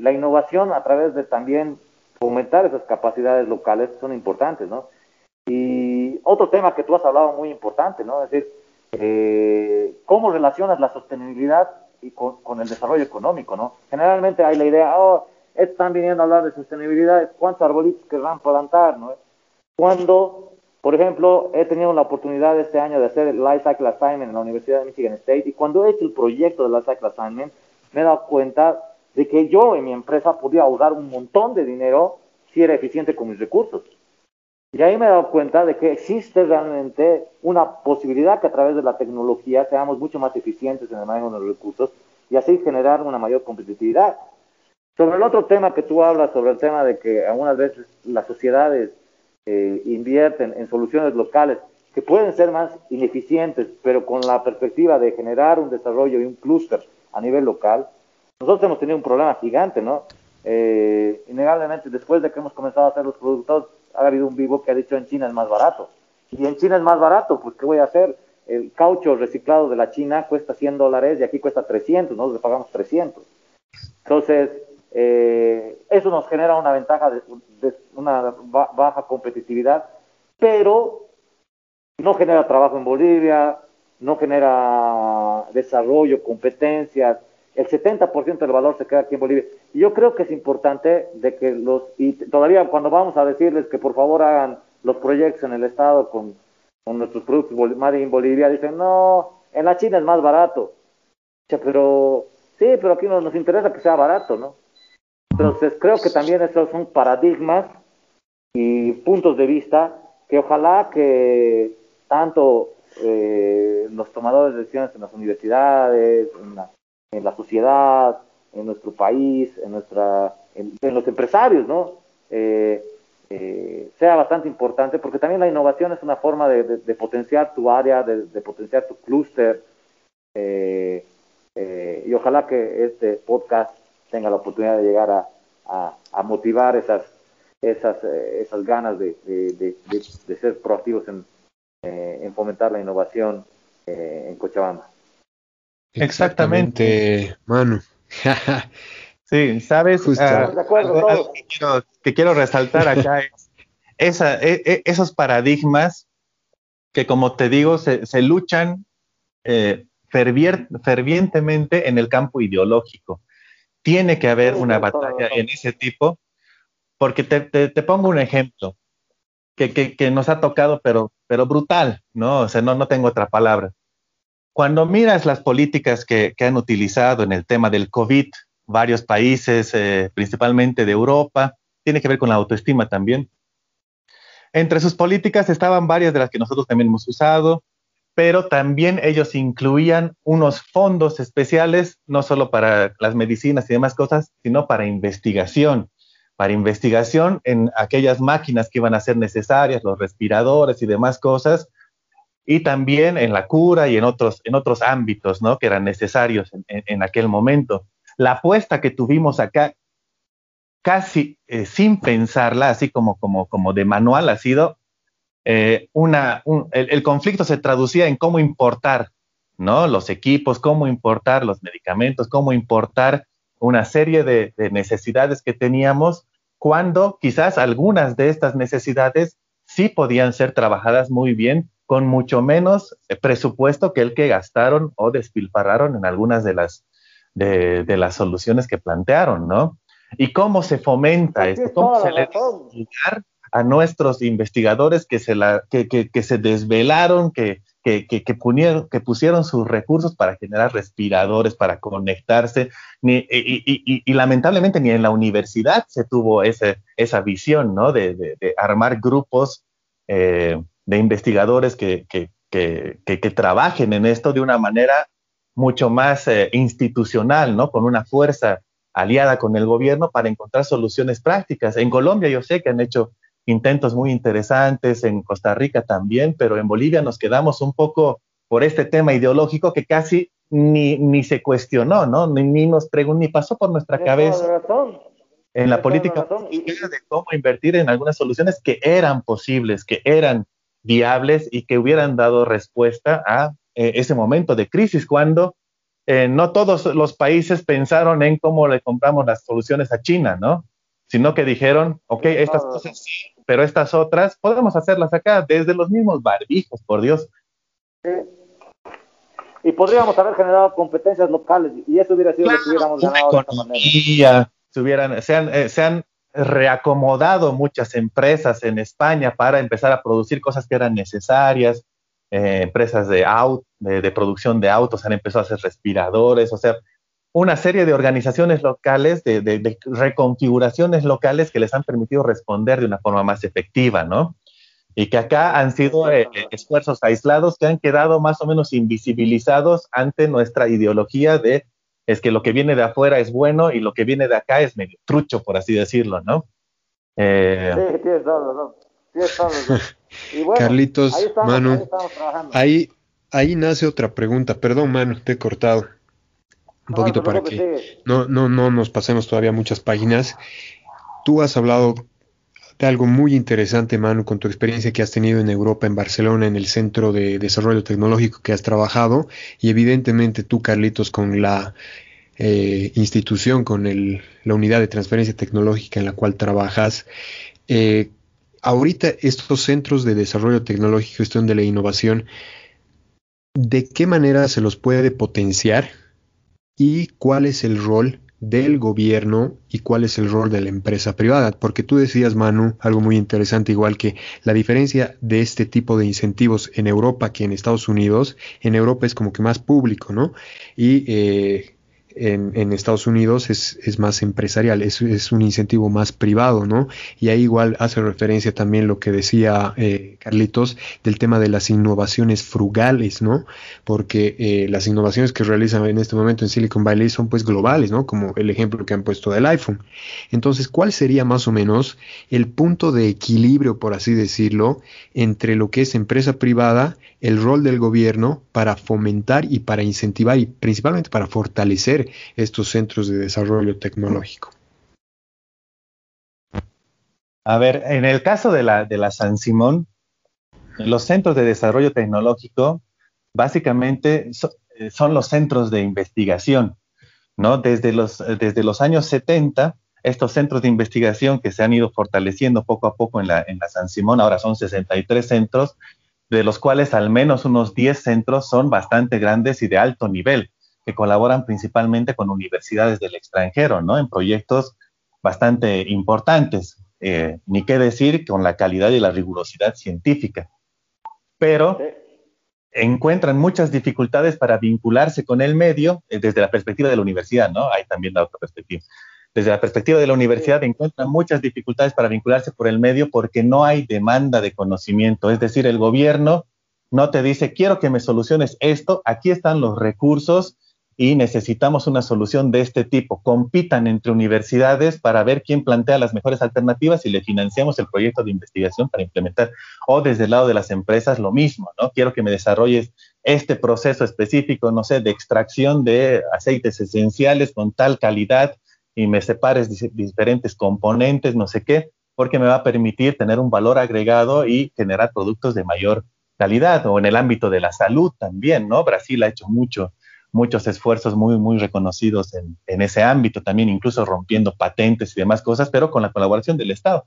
la innovación a través de también fomentar esas capacidades locales son importantes, ¿no? Y otro tema que tú has hablado muy importante, ¿no? Es decir, eh, ¿cómo relacionas la sostenibilidad y con, el desarrollo económico? ¿no? Generalmente hay la idea, oh, están viniendo a hablar de sostenibilidad, ¿cuántos arbolitos querrán plantar? ¿no? Cuando, por ejemplo, he tenido la oportunidad este año de hacer el Life Cycle Assignment en la Universidad de Michigan State y cuando he hecho el proyecto del Life Cycle Assignment, me he dado cuenta de que yo en mi empresa podía ahorrar un montón de dinero si era eficiente con mis recursos. Y ahí me he dado cuenta de que existe realmente una posibilidad que a través de la tecnología seamos mucho más eficientes en el manejo de los recursos y así generar una mayor competitividad. Sobre el otro tema que tú hablas, sobre el tema de que algunas veces las sociedades eh, invierten en soluciones locales que pueden ser más ineficientes, pero con la perspectiva de generar un desarrollo y un clúster a nivel local, nosotros hemos tenido un problema gigante, ¿no? Eh, innegablemente, después de que hemos comenzado a hacer los productos, ha habido un vivo que ha dicho en China es más barato. Y en China es más barato, pues ¿qué voy a hacer? El caucho reciclado de la China cuesta 100 dólares y aquí cuesta 300, nosotros le pagamos 300. Entonces, eh, eso nos genera una ventaja de, una baja competitividad, pero no genera trabajo en Bolivia, no genera desarrollo, competencias, el 70% del valor se queda aquí en Bolivia. Y yo creo que es importante de que los, y todavía cuando vamos a decirles que por favor hagan los proyectos en el Estado con, con nuestros productos Made in Bolivia, dicen, no, en la China es más barato. Pero, sí, pero aquí nos, nos interesa que sea barato, ¿no? Entonces creo que también esos son paradigmas y puntos de vista que ojalá que tanto eh, los tomadores de decisiones en las universidades, en la en la sociedad, en nuestro país, en, nuestra, en, los empresarios, ¿no? Eh, eh, sea bastante importante, porque también la innovación es una forma de, potenciar tu área, de, potenciar tu clúster, eh, y ojalá que este podcast tenga la oportunidad de llegar a, a, motivar esas, esas, esas ganas de, ser proactivos en, en fomentar la innovación en Cochabamba. Exactamente, Manu. sí, sabes, ah, que, quiero, resaltar acá es e, e, esos paradigmas que, como te digo, se, luchan eh, fervientemente en el campo ideológico. Tiene que haber una batalla en ese tipo, porque te, pongo un ejemplo que, nos ha tocado, pero, pero brutal, ¿no? O sea, no, no tengo otra palabra. Cuando miras las políticas que, han utilizado en el tema del COVID, varios países, eh, principalmente de Europa, tiene que ver con la autoestima también. Entre sus políticas estaban varias de las que nosotros también hemos usado, pero también ellos incluían unos fondos especiales, no solo para las medicinas y demás cosas, sino para investigación, para investigación en aquellas máquinas que iban a ser necesarias, los respiradores y demás cosas, y también en la cura y en otros, en otros ámbitos ¿no? que eran necesarios en, aquel momento. La apuesta que tuvimos acá, casi eh, sin pensarla, así como, como, como de manual, ha sido eh, una, el, conflicto se traducía en cómo importar ¿no? los equipos, cómo importar los medicamentos, cómo importar una serie de necesidades que teníamos cuando quizás algunas de estas necesidades sí podían ser trabajadas muy bien con mucho menos eh, presupuesto que el que gastaron o despilfarraron en algunas de las, de, las soluciones que plantearon, ¿no? ¿Y cómo se fomenta esto? ¿Cómo se le da a nuestros investigadores que se, la, que, que, se desvelaron, que, que, que, pusieron sus recursos para generar respiradores, para conectarse, y, lamentablemente ni en la universidad se tuvo ese, esa visión, ¿no? De, de, armar grupos eh, de investigadores que, que, que, trabajen en esto de una manera mucho más eh, institucional, ¿no? Con una fuerza aliada con el gobierno para encontrar soluciones prácticas. En Colombia yo sé que han hecho intentos muy interesantes, en Costa Rica también, pero en Bolivia nos quedamos un poco por este tema ideológico que casi ni, ni se cuestionó, ¿no? Ni, ni nos preguntó, ni pasó por nuestra cabeza en la política de cómo invertir en algunas soluciones que eran posibles, que eran viables y que hubieran dado respuesta a eh, ese momento de crisis cuando eh, no todos los países pensaron en cómo le compramos las soluciones a China, ¿no? Sino que dijeron, ok, estas cosas sí, pero estas otras podemos hacerlas acá desde los mismos barbijos, por Dios. Y podríamos haber generado competencias locales y eso hubiera sido lo que hubiéramos ganado de esta manera. Se, hubieran, se, han, eh, se han reacomodado muchas empresas en España para empezar a producir cosas que eran necesarias. Eh, empresas de, de, producción de autos han empezado a hacer respiradores, o sea, una serie de organizaciones locales, de, reconfiguraciones locales que les han permitido responder de una forma más efectiva, ¿no? Y que acá han sido eh, esfuerzos aislados que han quedado más o menos invisibilizados ante nuestra ideología de es que lo que viene de afuera es bueno y lo que viene de acá es medio trucho, por así decirlo, ¿no? Eh, sí, tienes todo, ¿no? Tienes todo, y bueno, Carlitos, ahí Manu, ahí, ahí, nace otra pregunta. Perdón, Manu, te he cortado un poquito para que no, no, no nos pasemos todavía muchas páginas. Tú has hablado de algo muy interesante, Manu, con tu experiencia que has tenido en Europa, en Barcelona, en el Centro de Desarrollo Tecnológico que has trabajado, y evidentemente tú, Carlitos, con la eh, institución, con la unidad de transferencia tecnológica en la cual trabajas. Eh, ahorita estos centros de desarrollo tecnológico gestión de la innovación, ¿de qué manera se los puede potenciar y cuál es el rol del gobierno y cuál es el rol de la empresa privada. Porque tú decías, Manu, algo muy interesante, igual que la diferencia de este tipo de incentivos en Europa que en Estados Unidos, en Europa es como que más público, ¿no? Y eh, en, Estados Unidos es, es más empresarial, es, es, un incentivo más privado, ¿no? Y ahí igual hace referencia también lo que decía eh, Carlitos del tema de las innovaciones frugales, ¿no? Porque eh, las innovaciones que realizan en este momento en Silicon Valley son pues globales, ¿no? Como el ejemplo que han puesto del iPhone. Entonces, ¿cuál sería más o menos el punto de equilibrio, por así decirlo, entre lo que es empresa privada, el rol del gobierno para fomentar y para incentivar y principalmente para fortalecer estos centros de desarrollo tecnológico? A ver, en el caso de la, de la San Simón, los centros de desarrollo tecnológico básicamente eh, son los centros de investigación, ¿no? Desde los, años 70, estos centros de investigación que se han ido fortaleciendo poco a poco en en la San Simón, ahora son 63 centros, de los cuales al menos unos 10 centros son bastante grandes y de alto nivel, que colaboran principalmente con universidades del extranjero, ¿no? En proyectos bastante importantes, eh, ni qué decir con la calidad y la rigurosidad científica. Pero encuentran muchas dificultades para vincularse con el medio eh, desde la perspectiva de la universidad, ¿no? Hay también la otra perspectiva. Desde la perspectiva de la universidad encuentran muchas dificultades para vincularse por el medio porque no hay demanda de conocimiento. Es decir, el gobierno no te dice, quiero que me soluciones esto, aquí están los recursos, y necesitamos una solución de este tipo. Compitan entre universidades para ver quién plantea las mejores alternativas y le financiamos el proyecto de investigación para implementar. O desde el lado de las empresas lo mismo, ¿no? Quiero que me desarrolles este proceso específico, no sé, de extracción de aceites esenciales con tal calidad y me separes diferentes componentes, no sé qué, porque me va a permitir tener un valor agregado y generar productos de mayor calidad. O en el ámbito de la salud también, ¿no? Brasil ha hecho mucho muchos esfuerzos muy, muy reconocidos en, ese ámbito, también incluso rompiendo patentes y demás cosas, pero con la colaboración del Estado.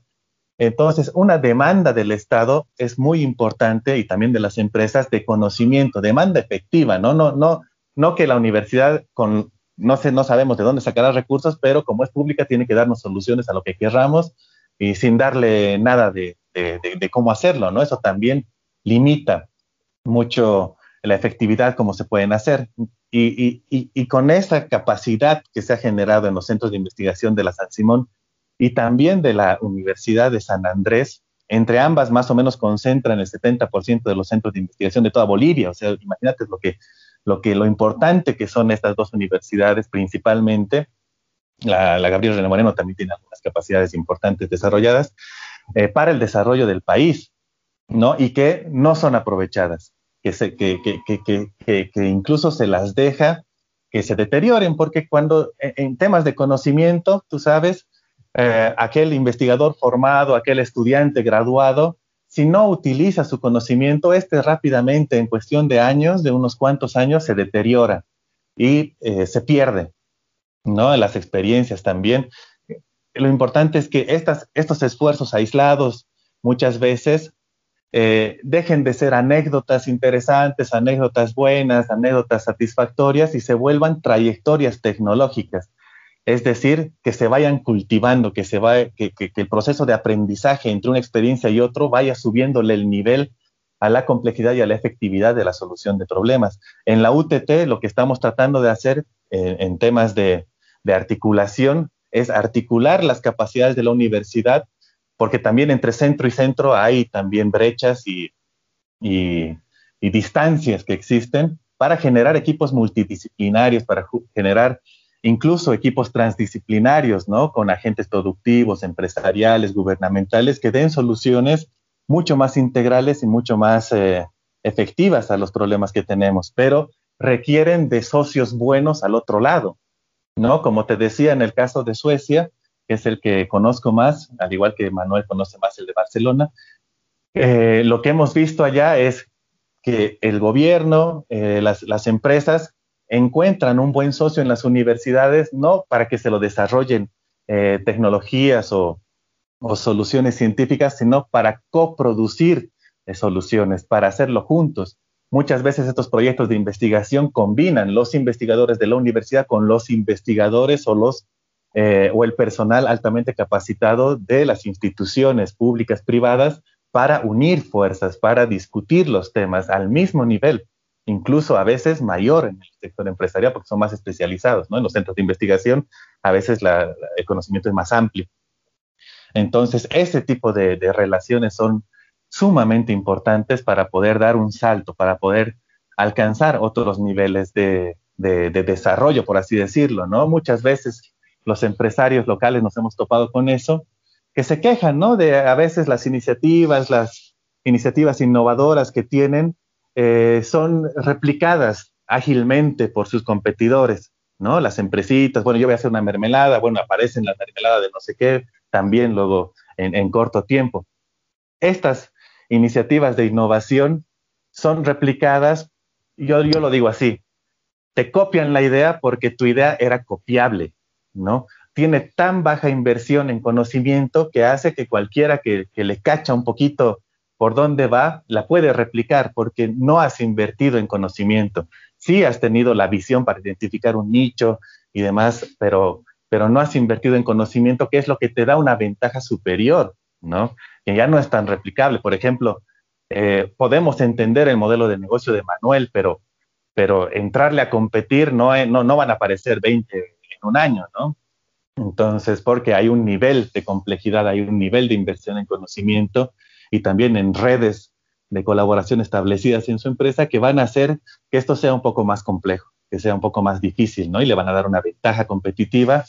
Entonces, una demanda del Estado es muy importante y también de las empresas de conocimiento, demanda efectiva, ¿no? No, no, no que la universidad con, no sé, no sabemos de dónde sacará recursos, pero como es pública tiene que darnos soluciones a lo que querramos y sin darle nada de, de cómo hacerlo, ¿no? Eso también limita mucho la efectividad como se pueden hacer. Y, con esa capacidad que se ha generado en los centros de investigación de la San Simón y también de la Universidad de San Andrés, entre ambas más o menos concentran el 70% de los centros de investigación de toda Bolivia. O sea, imagínate lo que, lo que, lo importante que son estas dos universidades principalmente. La, Gabriel René Moreno también tiene algunas capacidades importantes desarrolladas eh, para el desarrollo del país, ¿no? Y que no son aprovechadas que, incluso se las deja que se deterioren, porque cuando en temas de conocimiento, tú sabes, eh, aquel investigador formado, aquel estudiante graduado, si no utiliza su conocimiento, este rápidamente, en cuestión de años, de unos cuantos años, se deteriora y eh, se pierde, ¿no? Las experiencias también. Lo importante es que estas, estos esfuerzos aislados muchas veces eh, dejen de ser anécdotas interesantes, anécdotas buenas, anécdotas satisfactorias y se vuelvan trayectorias tecnológicas. Es decir, que se vayan cultivando, que, se va, que, el proceso de aprendizaje entre una experiencia y otro vaya subiéndole el nivel a la complejidad y a la efectividad de la solución de problemas. En la UTT lo que estamos tratando de hacer eh, en temas de articulación es articular las capacidades de la universidad porque también entre centro y centro hay también brechas y, distancias que existen para generar equipos multidisciplinarios, para generar incluso equipos transdisciplinarios, ¿no? Con agentes productivos, empresariales, gubernamentales, que den soluciones mucho más integrales y mucho más eh, efectivas a los problemas que tenemos, pero requieren de socios buenos al otro lado, ¿no? Como te decía en el caso de Suecia, que es el que conozco más, al igual que Manuel conoce más el de Barcelona. Eh, lo que hemos visto allá es que el gobierno, eh, las, empresas encuentran un buen socio en las universidades, no para que se lo desarrollen eh, tecnologías o, o, soluciones científicas, sino para coproducir soluciones, para hacerlo juntos. Muchas veces estos proyectos de investigación combinan los investigadores de la universidad con los investigadores o los eh, o el personal altamente capacitado de las instituciones públicas, privadas, para unir fuerzas, para discutir los temas al mismo nivel, incluso a veces mayor en el sector empresarial, porque son más especializados, ¿no? En los centros de investigación, a veces el conocimiento es más amplio. Entonces, ese tipo de, relaciones son sumamente importantes para poder dar un salto, para poder alcanzar otros niveles de, de, desarrollo, por así decirlo, ¿no? Muchas veces los empresarios locales nos hemos topado con eso, que se quejan, ¿no? De a veces las iniciativas, las iniciativas innovadoras que tienen eh, son replicadas ágilmente por sus competidores, ¿no? Las empresitas, bueno, yo voy a hacer una mermelada, bueno, aparecen la mermelada de no sé qué, también luego en, en corto tiempo. Estas iniciativas de innovación son replicadas, yo, yo lo digo así, te copian la idea porque tu idea era copiable, ¿no? Tiene tan baja inversión en conocimiento que hace que cualquiera que, le cacha un poquito por dónde va, la puede replicar porque no has invertido en conocimiento. Sí has tenido la visión para identificar un nicho y demás, pero, pero no has invertido en conocimiento, que es lo que te da una ventaja superior, ¿no? Que ya no es tan replicable. Por ejemplo, eh, podemos entender el modelo de negocio de Manuel, pero, pero entrarle a competir no, no, no van a aparecer 20 un año, ¿no? Entonces, porque hay un nivel de complejidad, hay un nivel de inversión en conocimiento y también en redes de colaboración establecidas en su empresa que van a hacer que esto sea un poco más complejo, que sea un poco más difícil, ¿no? Y le van a dar una ventaja competitiva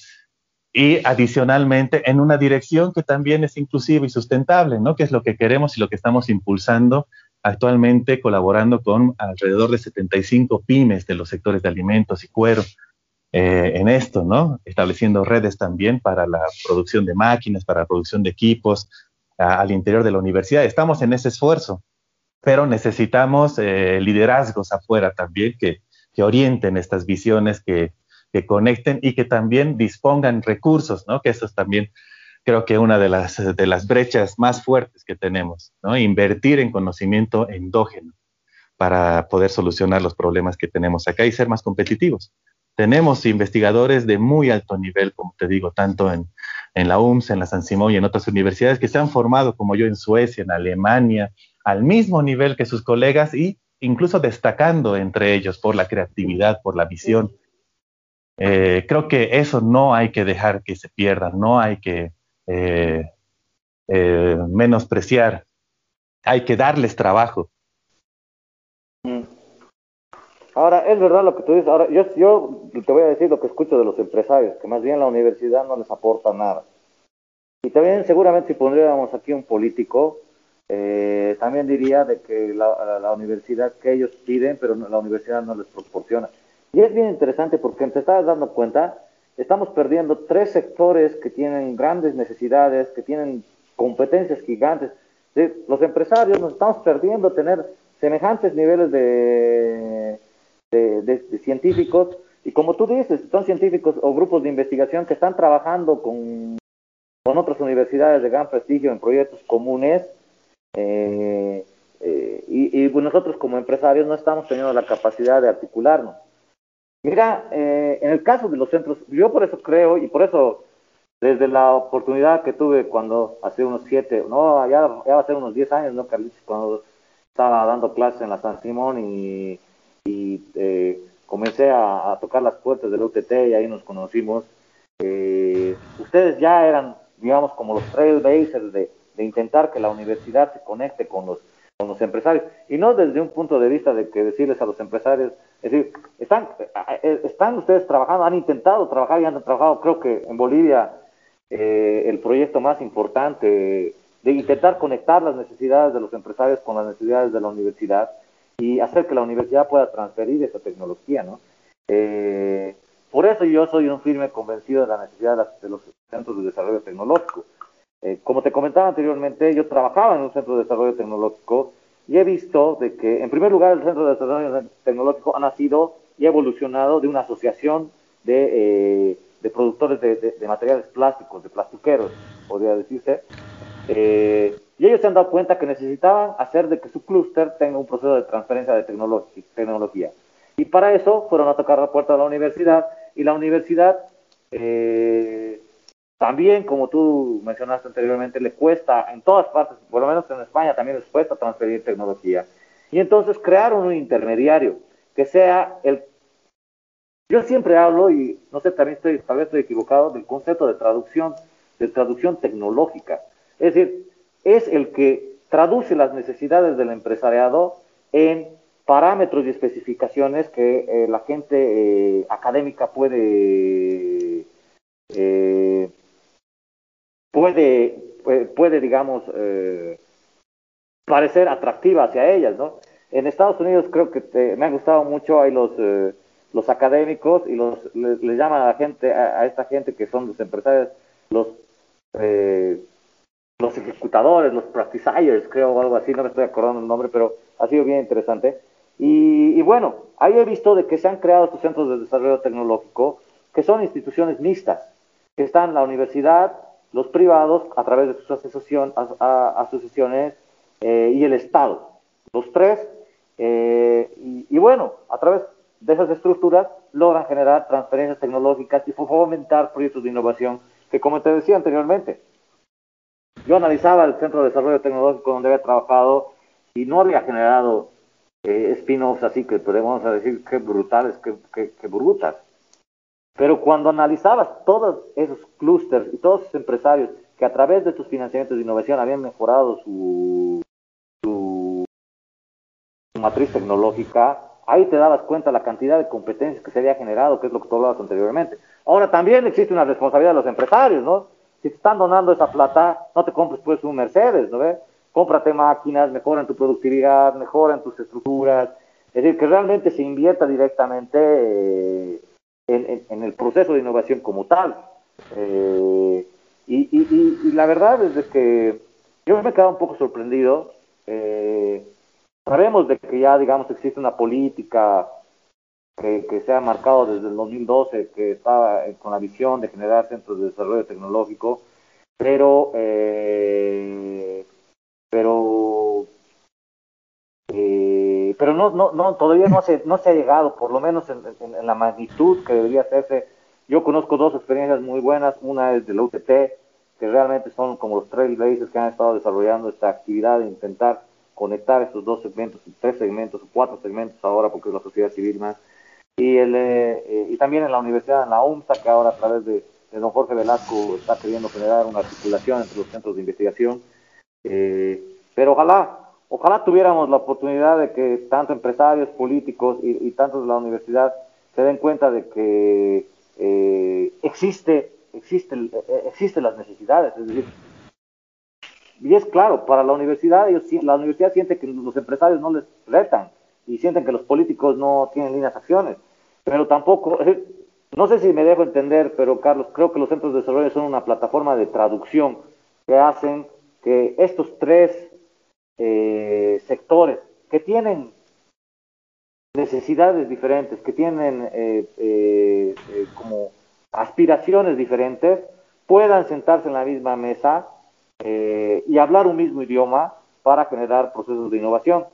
y adicionalmente en una dirección que también es inclusiva y sustentable, ¿no? Que es lo que queremos y lo que estamos impulsando actualmente colaborando con alrededor de 75 pymes de los sectores de alimentos y cuero eh, en esto, ¿no? Estableciendo redes también para la producción de máquinas, para la producción de equipos al interior de la universidad. Estamos en ese esfuerzo, pero necesitamos eh, liderazgos afuera también que, que orienten estas visiones, que, que conecten y que también dispongan recursos, ¿no? Que eso es también creo que una de las, de las brechas más fuertes que tenemos, ¿no? Invertir en conocimiento endógeno para poder solucionar los problemas que tenemos acá y ser más competitivos. Tenemos investigadores de muy alto nivel, como te digo, tanto en, en la UMS, en la San Simón y en otras universidades que se han formado, como yo, en Suecia, en Alemania, al mismo nivel que sus colegas y incluso destacando entre ellos por la creatividad, por la visión, eh, creo que eso no hay que dejar que se pierda, no hay que eh, eh, menospreciar, hay que darles trabajo. Mm. Ahora, es verdad lo que tú dices. Ahora, yo, te voy a decir lo que escucho de los empresarios, que más bien la universidad no les aporta nada. Y también seguramente si pondríamos aquí un político, también diría de que la, la, universidad que ellos piden, pero la universidad no les proporciona. Y es bien interesante porque te estás dando cuenta, estamos perdiendo tres sectores que tienen grandes necesidades, que tienen competencias gigantes. Los empresarios nos estamos perdiendo tener semejantes niveles de, de, científicos y como tú dices, son científicos o grupos de investigación que están trabajando con, con otras universidades de gran prestigio en proyectos comunes eh, eh, y, y nosotros como empresarios no estamos teniendo la capacidad de articularnos. Mira, eh, en el caso de los centros, yo por eso creo y por eso desde la oportunidad que tuve cuando hace unos siete, no, ya, ya va a ser unos diez años, ¿no, Carlitos? Cuando estaba dando clases en la San Simón y, y eh, comencé a, tocar las puertas del UTT y ahí nos conocimos. Eh, ustedes ya eran, digamos, como los trailblazers de, de intentar que la universidad se conecte con los con los empresarios. Y no desde un punto de vista de que decirles a los empresarios, es decir, están, eh, están ustedes trabajando, han intentado trabajar y han trabajado, creo que en Bolivia, eh, el proyecto más importante de intentar conectar las necesidades de los empresarios con las necesidades de la universidad y hacer que la universidad pueda transferir esa tecnología, ¿no? Eh, por eso yo soy un firme convencido de la necesidad de los centros de desarrollo tecnológico. Eh, como te comentaba anteriormente, yo trabajaba en un centro de desarrollo tecnológico y he visto de que, en primer lugar, el centro de desarrollo tecnológico ha nacido y ha evolucionado de una asociación de, eh, productores de, materiales plásticos, de plastiqueros, podría decirse. Eh, y ellos se han dado cuenta que necesitaban hacer de que su clúster tenga un proceso de transferencia de tecnología. Y para eso fueron a tocar la puerta de la universidad y la universidad eh, también, como tú mencionaste anteriormente, le cuesta en todas partes, por lo menos en España también les cuesta transferir tecnología. Y entonces crearon un intermediario que sea el... Yo siempre hablo, y no sé, también estoy, tal vez estoy equivocado, del concepto de traducción, de traducción tecnológica. Es decir, es el que traduce las necesidades del empresariado en parámetros y especificaciones que eh, la gente eh, académica puede eh, puede, puede, digamos, eh, parecer atractiva hacia ellas, ¿no? En Estados Unidos creo que me han gustado mucho ahí los, eh, los académicos y los le, llaman a la gente, a, esta gente que son los empresarios, los eh, los ejecutadores, los practicers, creo, o algo así, no me estoy acordando el nombre, pero ha sido bien interesante. Y, y, bueno, ahí he visto de que se han creado estos centros de desarrollo tecnológico, que son instituciones mixtas, que están la universidad, los privados, a través de sus asociación, asociaciones, eh, y el Estado. Los tres, eh, y, y, bueno, a través de esas estructuras logran generar transferencias tecnológicas y fomentar proyectos de innovación que, como te decía anteriormente, yo analizaba el Centro de Desarrollo Tecnológico donde había trabajado y no había generado eh, spin-offs así que podemos decir que brutales, que, que. Pero cuando analizabas todos esos clústeres y todos esos empresarios que a través de tus financiamientos de innovación habían mejorado su, su, su matriz tecnológica, ahí te dabas cuenta la cantidad de competencias que se había generado, que es lo que tú hablabas anteriormente. Ahora también existe una responsabilidad de los empresarios, ¿no? Si te están donando esa plata, no te compres pues un Mercedes, ¿no ves? Cómprate máquinas, mejora tu productividad, mejora tus estructuras, es decir, que realmente se invierta directamente eh, en, en, el proceso de innovación como tal. Eh, y, y, y, la verdad es de que yo me he quedado un poco sorprendido. Eh, sabemos de que ya, digamos, existe una política que, que, se ha marcado desde el 2012, que estaba con la visión de generar centros de desarrollo tecnológico, pero, eh, pero, eh, pero no, no, no, todavía no se, no se ha llegado, por lo menos en, la magnitud que debería hacerse. Yo conozco dos experiencias muy buenas, una es de la UTT, que realmente son como los trailblazers que han estado desarrollando esta actividad de intentar conectar estos dos segmentos, tres segmentos, cuatro segmentos ahora, porque es la sociedad civil más, y, el, eh, y también en la universidad, en la UMSA, que ahora a través de, de, don Jorge Velasco está queriendo generar una articulación entre los centros de investigación. Eh, pero ojalá, ojalá tuviéramos la oportunidad de que tanto empresarios, políticos y, y tantos de la universidad se den cuenta de que eh, existe, existe, eh, existen las necesidades, es decir, y es claro, para la universidad, ellos, la universidad siente que los empresarios no les retan y sienten que los políticos no tienen líneas acciones. Pero tampoco, no sé si me dejo entender, pero Carlos, creo que los centros de desarrollo son una plataforma de traducción que hacen que estos tres eh, sectores que tienen necesidades diferentes, que tienen eh, eh, eh, como aspiraciones diferentes, puedan sentarse en la misma mesa eh, y hablar un mismo idioma para generar procesos de innovación.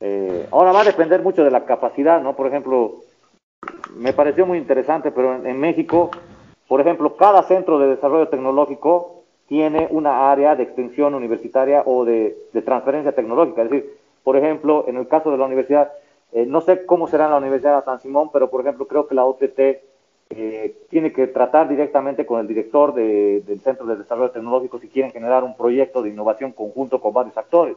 Eh, ahora va a depender mucho de la capacidad, ¿no? Por ejemplo, me pareció muy interesante, pero en, México, por ejemplo, cada centro de desarrollo tecnológico tiene una área de extensión universitaria o de, transferencia tecnológica. Es decir, por ejemplo, en el caso de la universidad, eh, no sé cómo será la Universidad de San Simón, pero por ejemplo, creo que la OTT eh, tiene que tratar directamente con el director de, del Centro de Desarrollo Tecnológico si quieren generar un proyecto de innovación conjunto con varios actores.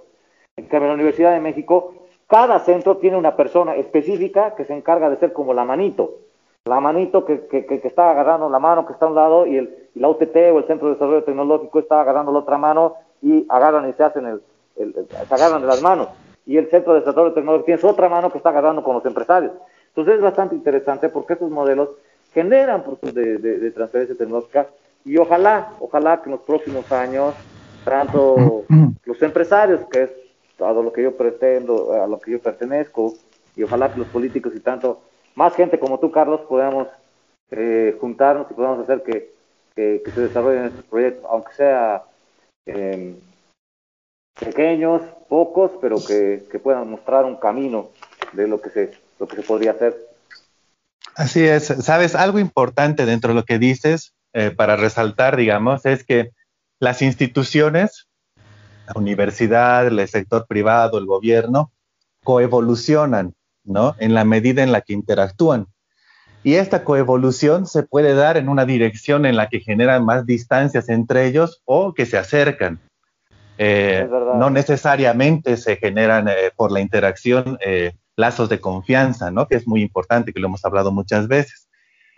En cambio, en la Universidad de México, cada centro tiene una persona específica que se encarga de ser como la manito, la manito que, que, que está agarrando la mano que está a un lado y, el, y la UTT o el Centro de Desarrollo Tecnológico está agarrando la otra mano y agarran y se hacen el, el, el, se agarran de las manos. Y el Centro de Desarrollo Tecnológico tiene su otra mano que está agarrando con los empresarios. Entonces es bastante interesante porque estos modelos generan procesos de, de, de, transferencia tecnológica y ojalá, ojalá que en los próximos años, tanto los empresarios, que es a lo que yo pretendo, a lo que yo pertenezco, y ojalá que los políticos y tanto, más gente como tú, Carlos, podamos eh, juntarnos y podamos hacer que, que, que, se desarrollen estos proyectos, aunque sea eh, pequeños, pocos, pero que, que puedan mostrar un camino de lo que se, lo que se podría hacer. Así es, sabes, algo importante dentro de lo que dices, eh, para resaltar, digamos, es que las instituciones, la universidad, el sector privado, el gobierno, coevolucionan, ¿no? En la medida en la que interactúan. Y esta coevolución se puede dar en una dirección en la que generan más distancias entre ellos o que se acercan. Eh, no necesariamente se generan eh, por la interacción eh, lazos de confianza, ¿no? Que es muy importante, que lo hemos hablado muchas veces.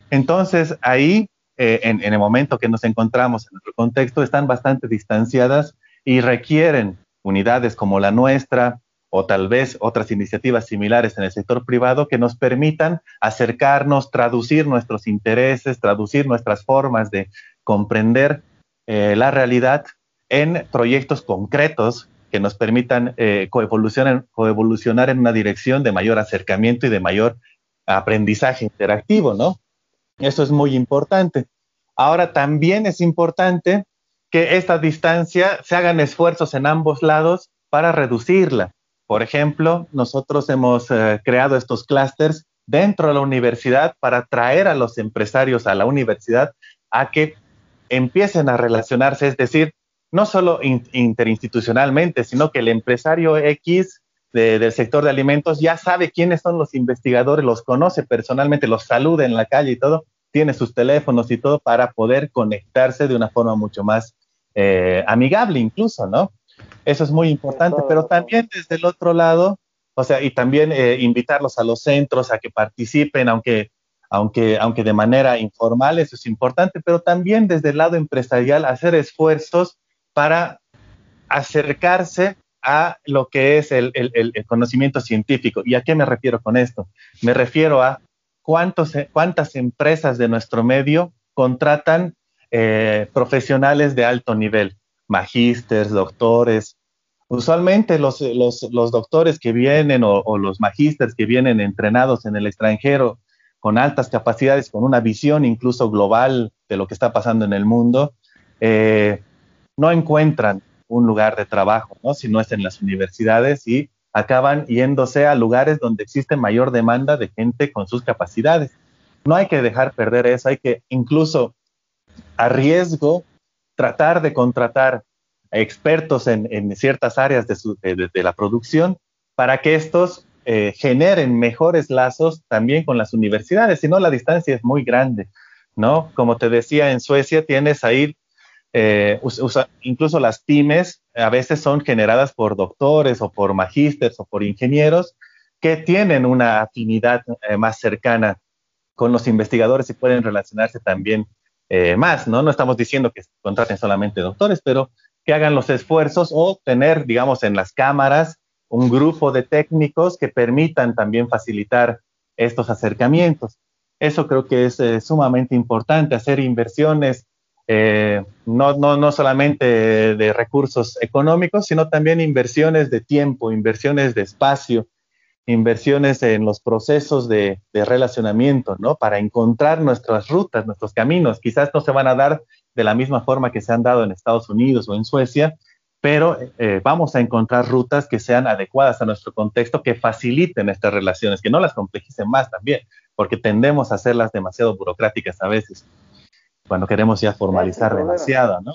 Entonces, ahí, en, en, el momento que nos encontramos en nuestro contexto, están bastante distanciadas y requieren unidades como la nuestra o tal vez otras iniciativas similares en el sector privado que nos permitan acercarnos, traducir nuestros intereses, traducir nuestras formas de comprender eh, la realidad en proyectos concretos que nos permitan eh, coevolucionar, coevolucionar en una dirección de mayor acercamiento y de mayor aprendizaje interactivo, ¿no? Eso es muy importante. Ahora también es importante que esta distancia se hagan esfuerzos en ambos lados para reducirla. Por ejemplo, nosotros hemos eh, creado estos clústeres dentro de la universidad para atraer a los empresarios a la universidad a que empiecen a relacionarse, es decir, no solo interinstitucionalmente, sino que el empresario X del sector de alimentos ya sabe quiénes son los investigadores, los conoce personalmente, los saluda en la calle y todo, tiene sus teléfonos y todo para poder conectarse de una forma mucho más eh, amigable incluso, ¿no? Eso es muy importante, pero también desde el otro lado, o sea, y también eh, invitarlos a los centros a que participen, aunque, aunque, aunque de manera informal, eso es importante, pero también desde el lado empresarial hacer esfuerzos para acercarse a lo que es el, conocimiento científico. ¿Y a qué me refiero con esto? Me refiero a cuántos, cuántas empresas de nuestro medio contratan eh, profesionales de alto nivel, magísteres, doctores, Usualmente los, doctores que vienen o, los magísteres que vienen entrenados en el extranjero con altas capacidades, con una visión incluso global de lo que está pasando en el mundo, eh, no encuentran un lugar de trabajo, ¿no? si no es en las universidades y acaban yéndose a lugares donde existe mayor demanda de gente con sus capacidades. No hay que dejar perder eso, hay que incluso a riesgo tratar de contratar expertos en, ciertas áreas de, la producción para que estos eh, generen mejores lazos también con las universidades, si no la distancia es muy grande, ¿no? Como te decía, en Suecia tienes ahí, eh, incluso las pymes a veces son generadas por doctores o por magísteres o por ingenieros que tienen una afinidad eh, más cercana con los investigadores y pueden relacionarse también más, ¿no? No estamos diciendo que contraten solamente doctores, pero que hagan los esfuerzos o tener, digamos, en las cámaras un grupo de técnicos que permitan también facilitar estos acercamientos. Eso creo que es eh, sumamente importante, hacer inversiones eh, no, no, no solamente de recursos económicos, sino también inversiones de tiempo, inversiones de espacio, inversiones en los procesos de, de, relacionamiento, ¿no? Para encontrar nuestras rutas, nuestros caminos. Quizás no se van a dar de la misma forma que se han dado en Estados Unidos o en Suecia, pero eh, vamos a encontrar rutas que sean adecuadas a nuestro contexto, que faciliten estas relaciones, que no las complejicen más también, porque tendemos a hacerlas demasiado burocráticas a veces, cuando queremos ya formalizar demasiado, ¿no?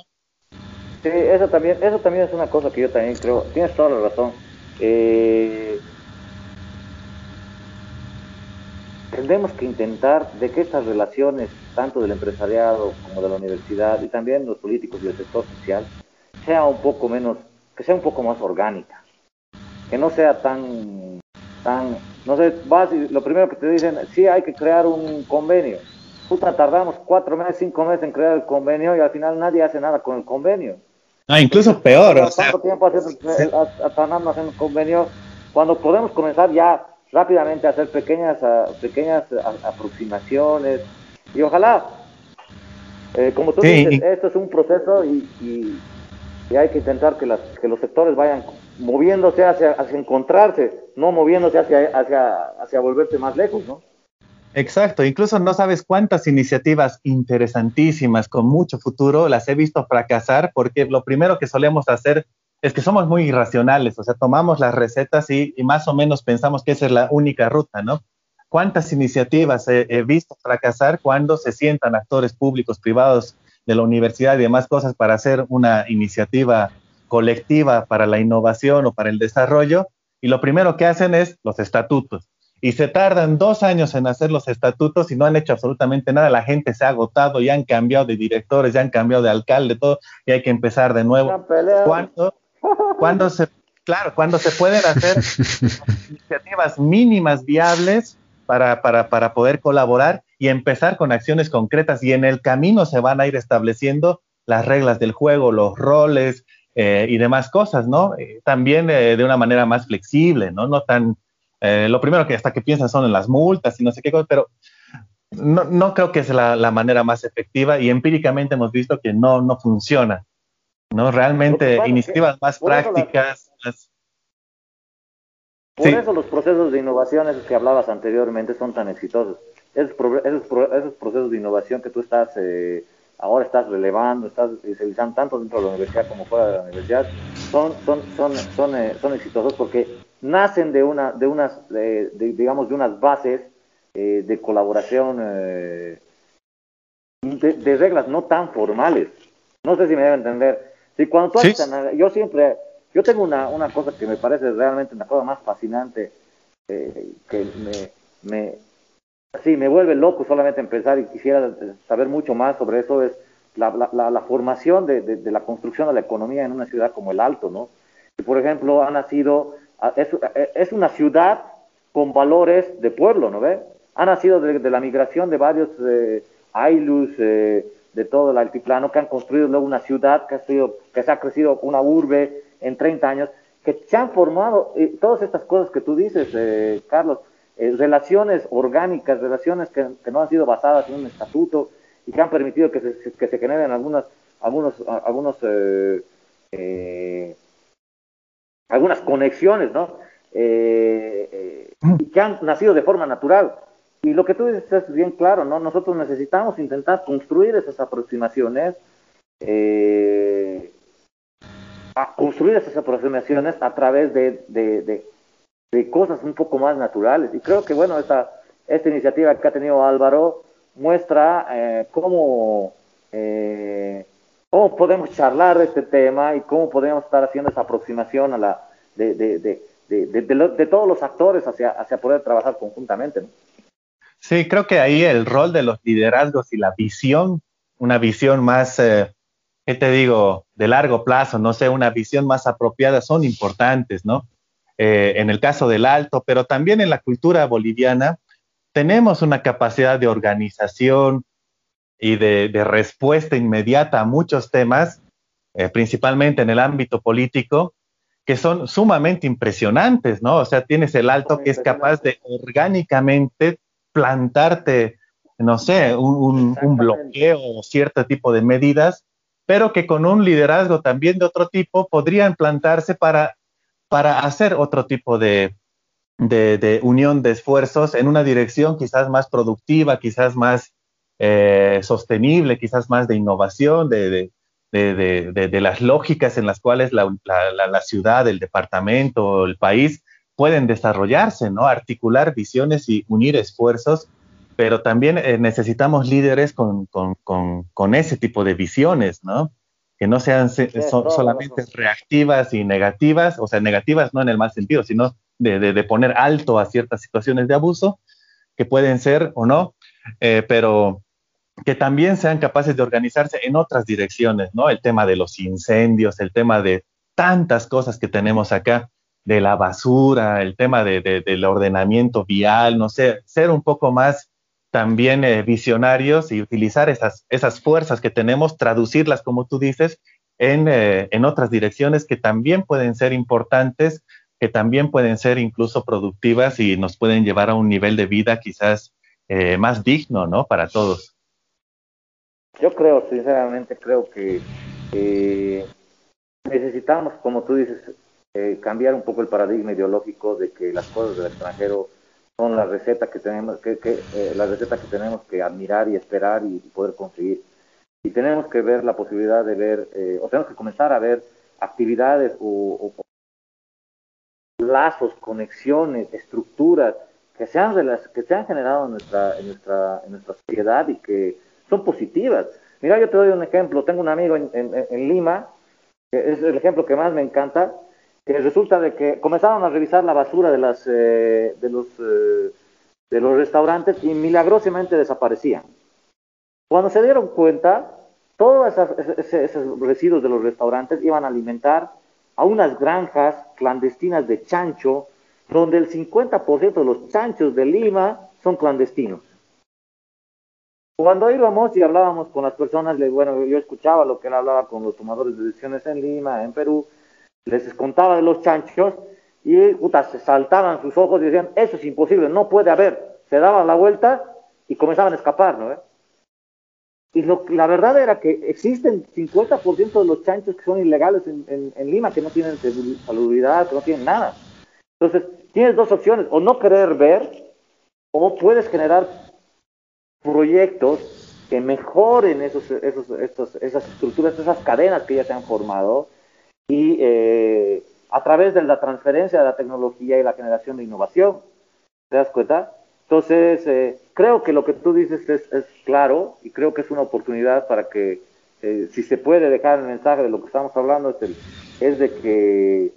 Sí, eso también, eso también es una cosa que yo también creo, tienes toda la razón. Eh, tendremos que intentar de que estas relaciones, tanto del empresariado como de la universidad y también los políticos y el sector social, sea un poco menos, que sea un poco más orgánica, que no sea tan, tan, no sé, vas y lo primero que te dicen, sí hay que crear un convenio. Puta, tardamos cuatro meses, cinco meses en crear el convenio y al final nadie hace nada con el convenio. Ah, incluso peor. O sea, ¿Cuánto tiempo haciendo, haciendo un convenio? Cuando podemos comenzar ya rápidamente hacer pequeñas, pequeñas aproximaciones y ojalá, eh, como tú dices, esto es un proceso y, y, hay que intentar que, las, que los sectores vayan moviéndose hacia, hacia encontrarse, no moviéndose hacia, hacia, hacia volverse más lejos, ¿no? Exacto, incluso no sabes cuántas iniciativas interesantísimas con mucho futuro las he visto fracasar porque lo primero que solemos hacer es que somos muy irracionales, o sea, tomamos las recetas y, más o menos pensamos que esa es la única ruta, ¿no? ¿Cuántas iniciativas he, visto fracasar cuando se sientan actores públicos, privados de la universidad y demás cosas para hacer una iniciativa colectiva para la innovación o para el desarrollo? Y lo primero que hacen es los estatutos. Y se tardan dos años en hacer los estatutos y no han hecho absolutamente nada. La gente se ha agotado, ya han cambiado de directores, ya han cambiado de alcalde, todo, y hay que empezar de nuevo. ¿Cuánto? Cuando se, claro, cuando se pueden hacer iniciativas mínimas viables para, para, para poder colaborar y empezar con acciones concretas y en el camino se van a ir estableciendo las reglas del juego, los roles eh, y demás cosas, ¿no? Eh, también eh, de una manera más flexible, ¿no? No tan, lo primero que hasta que piensan son en las multas y no sé qué cosa, pero no, no creo que es la, la, manera más efectiva y empíricamente hemos visto que no, no funciona. ¿No? Realmente iniciativas más prácticas. Por eso los procesos de innovación que hablabas anteriormente son tan exitosos. Esos, esos, procesos de innovación que tú estás eh, ahora estás relevando, estás realizando tanto dentro de la universidad como fuera de la universidad, son, son, son, son, eh, son exitosos porque nacen de una, de unas, digamos, de unas bases eh, de colaboración de, de, reglas no tan formales. No sé si me debe entender. Si cuando tú yo siempre, yo tengo una, una cosa que me parece realmente una cosa más fascinante, eh, que me, me, sí, me vuelve loco solamente empezar y quisiera saber mucho más sobre eso, es la, la, la formación de, de, la construcción de la economía en una ciudad como el Alto, ¿no? Y por ejemplo, ha nacido, es, es una ciudad con valores de pueblo, ¿no ve? Ha nacido de, la migración de varios eh, Ailus, eh, de todo el altiplano, que han construido luego una ciudad, que, ha sido, que se ha crecido una urbe en 30 años, que se han formado, eh, todas estas cosas que tú dices, eh, Carlos, eh, relaciones orgánicas, relaciones que, no han sido basadas en un estatuto y que han permitido que se, que se generen algunas, algunos, algunos, algunas conexiones, ¿no? y que han nacido de forma natural. Y lo que tú dices es bien claro, ¿no? Nosotros necesitamos intentar construir esas aproximaciones, eh, construir esas aproximaciones a través de, de, de, cosas un poco más naturales. Y creo que, bueno, esta, esta iniciativa que ha tenido Álvaro muestra eh, cómo, eh, cómo podemos charlar de este tema y cómo podemos estar haciendo esa aproximación a la, de, de, de, de, de todos los actores hacia, hacia poder trabajar conjuntamente. ¿no? Sí, creo que ahí el rol de los liderazgos y la visión, una visión más, eh, ¿qué te digo?, de largo plazo, no sé, una visión más apropiada, son importantes, ¿no? Eh, en el caso del alto, pero también en la cultura boliviana, tenemos una capacidad de organización y de, respuesta inmediata a muchos temas, eh, principalmente en el ámbito político, que son sumamente impresionantes, ¿no? O sea, tienes el alto que es capaz de orgánicamente plantarte, no sé, un, bloqueo o cierto tipo de medidas, pero que con un liderazgo también de otro tipo podrían plantarse para, para hacer otro tipo de, de, unión de esfuerzos en una dirección quizás más productiva, quizás más eh, sostenible, quizás más de innovación, de, de, las lógicas en las cuales la, la, la, ciudad, el departamento, el país pueden desarrollarse, ¿no? Articular visiones y unir esfuerzos, pero también eh, necesitamos líderes con, con, ese tipo de visiones, ¿no? Que no sean solamente reactivas y negativas, o sea, negativas no en el mal sentido, sino de, de, poner alto a ciertas situaciones de abuso, que pueden ser o no, eh, pero que también sean capaces de organizarse en otras direcciones, ¿no? El tema de los incendios, el tema de tantas cosas que tenemos acá de la basura, el tema de, del ordenamiento vial, no sé, ser un poco más también eh, visionarios y utilizar esas, esas fuerzas que tenemos, traducirlas, como tú dices, en, eh, en otras direcciones que también pueden ser importantes, que también pueden ser incluso productivas y nos pueden llevar a un nivel de vida quizás eh, más digno, ¿no? Para todos. Yo creo, sinceramente, creo que necesitamos, como tú dices, eh, cambiar un poco el paradigma ideológico de que las cosas del extranjero son la receta que tenemos que, eh, la receta que tenemos que admirar y esperar y, poder conseguir. Y tenemos que ver la posibilidad de ver eh, o tenemos que comenzar a ver actividades o, lazos conexiones estructuras que se han que se han generado en nuestra en nuestra en nuestra sociedad y que son positivas. Mira yo te doy un ejemplo. Tengo un amigo en, en Lima que es el ejemplo que más me encanta que resulta de que comenzaron a revisar la basura de, las, eh, de, los, eh, de los restaurantes y milagrosamente desaparecían. Cuando se dieron cuenta, todos esos, residuos de los restaurantes iban a alimentar a unas granjas clandestinas de chancho, donde el 50% de los chanchos de Lima son clandestinos. Cuando íbamos y hablábamos con las personas, bueno, yo escuchaba lo que él hablaba con los tomadores de decisiones en Lima, en Perú, les contaba de los chanchos y puta, se saltaban sus ojos y decían, eso es imposible, no puede haber. Se daban la vuelta y comenzaban a escapar, ¿no? y lo, la verdad era que existen 50% de los chanchos que son ilegales en, en, Lima, que no tienen salubridad, que no tienen nada. Entonces, tienes dos opciones, o no querer ver, o puedes generar proyectos que mejoren esos, esos, esas estructuras, esas cadenas que ya se han formado, y eh, a través de la transferencia de la tecnología y la generación de innovación. ¿Te das cuenta? Entonces, eh, creo que lo que tú dices es, es, claro y creo que es una oportunidad para que, eh, si se puede dejar el mensaje de lo que estamos hablando, es, es de que,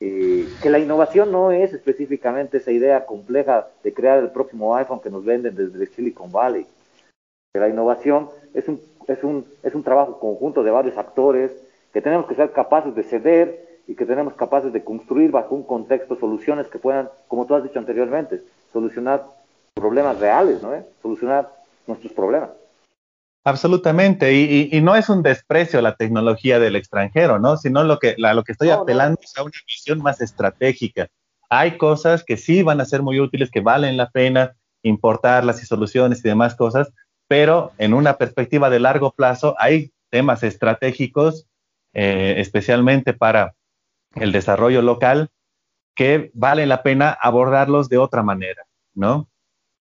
eh, que la innovación no es específicamente esa idea compleja de crear el próximo iPhone que nos venden desde Silicon Valley. Que la innovación es un, es, un, es un trabajo conjunto de varios actores que tenemos que ser capaces de ceder y que tenemos capaces de construir bajo un contexto soluciones que puedan, como tú has dicho anteriormente, solucionar problemas reales, ¿no? Solucionar nuestros problemas. Absolutamente, y, no es un desprecio a la tecnología del extranjero, ¿no? Sino lo que, lo que estoy apelando es a una visión más estratégica. Hay cosas que sí van a ser muy útiles, que valen la pena importarlas y soluciones y demás cosas, pero en una perspectiva de largo plazo hay temas estratégicos, eh, especialmente para el desarrollo local, que vale la pena abordarlos de otra manera, ¿no?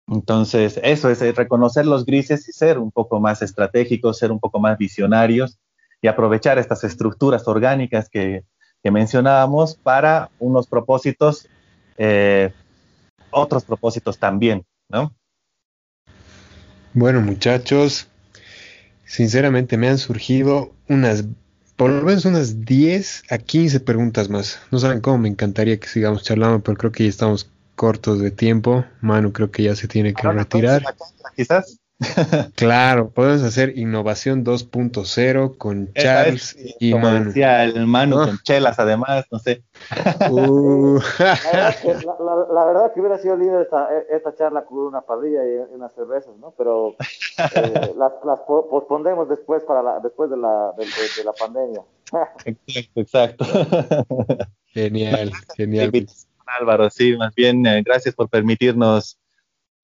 Entonces, eso es reconocer los grises y ser un poco más estratégicos, ser un poco más visionarios y aprovechar estas estructuras orgánicas que, mencionábamos para unos propósitos, eh, otros propósitos también, ¿no? Bueno, muchachos, sinceramente me han surgido unas, por lo menos unas 10 a 15 preguntas más. No saben cómo me encantaría que sigamos charlando, pero creo que ya estamos cortos de tiempo. Manu creo que ya se tiene que retirar. Quizás. claro, podemos hacer innovación 2.0 con Charles y Manu. El Manu con chelas, además, no sé. Uh. la, verdad que hubiera sido lindo esta, esta, charla con una parrilla y unas cervezas, ¿no? Pero eh, las, las, pospondemos después para la, después de la, de la pandemia. exacto, exacto. Genial, genial. Álvaro, sí, más bien eh, gracias por permitirnos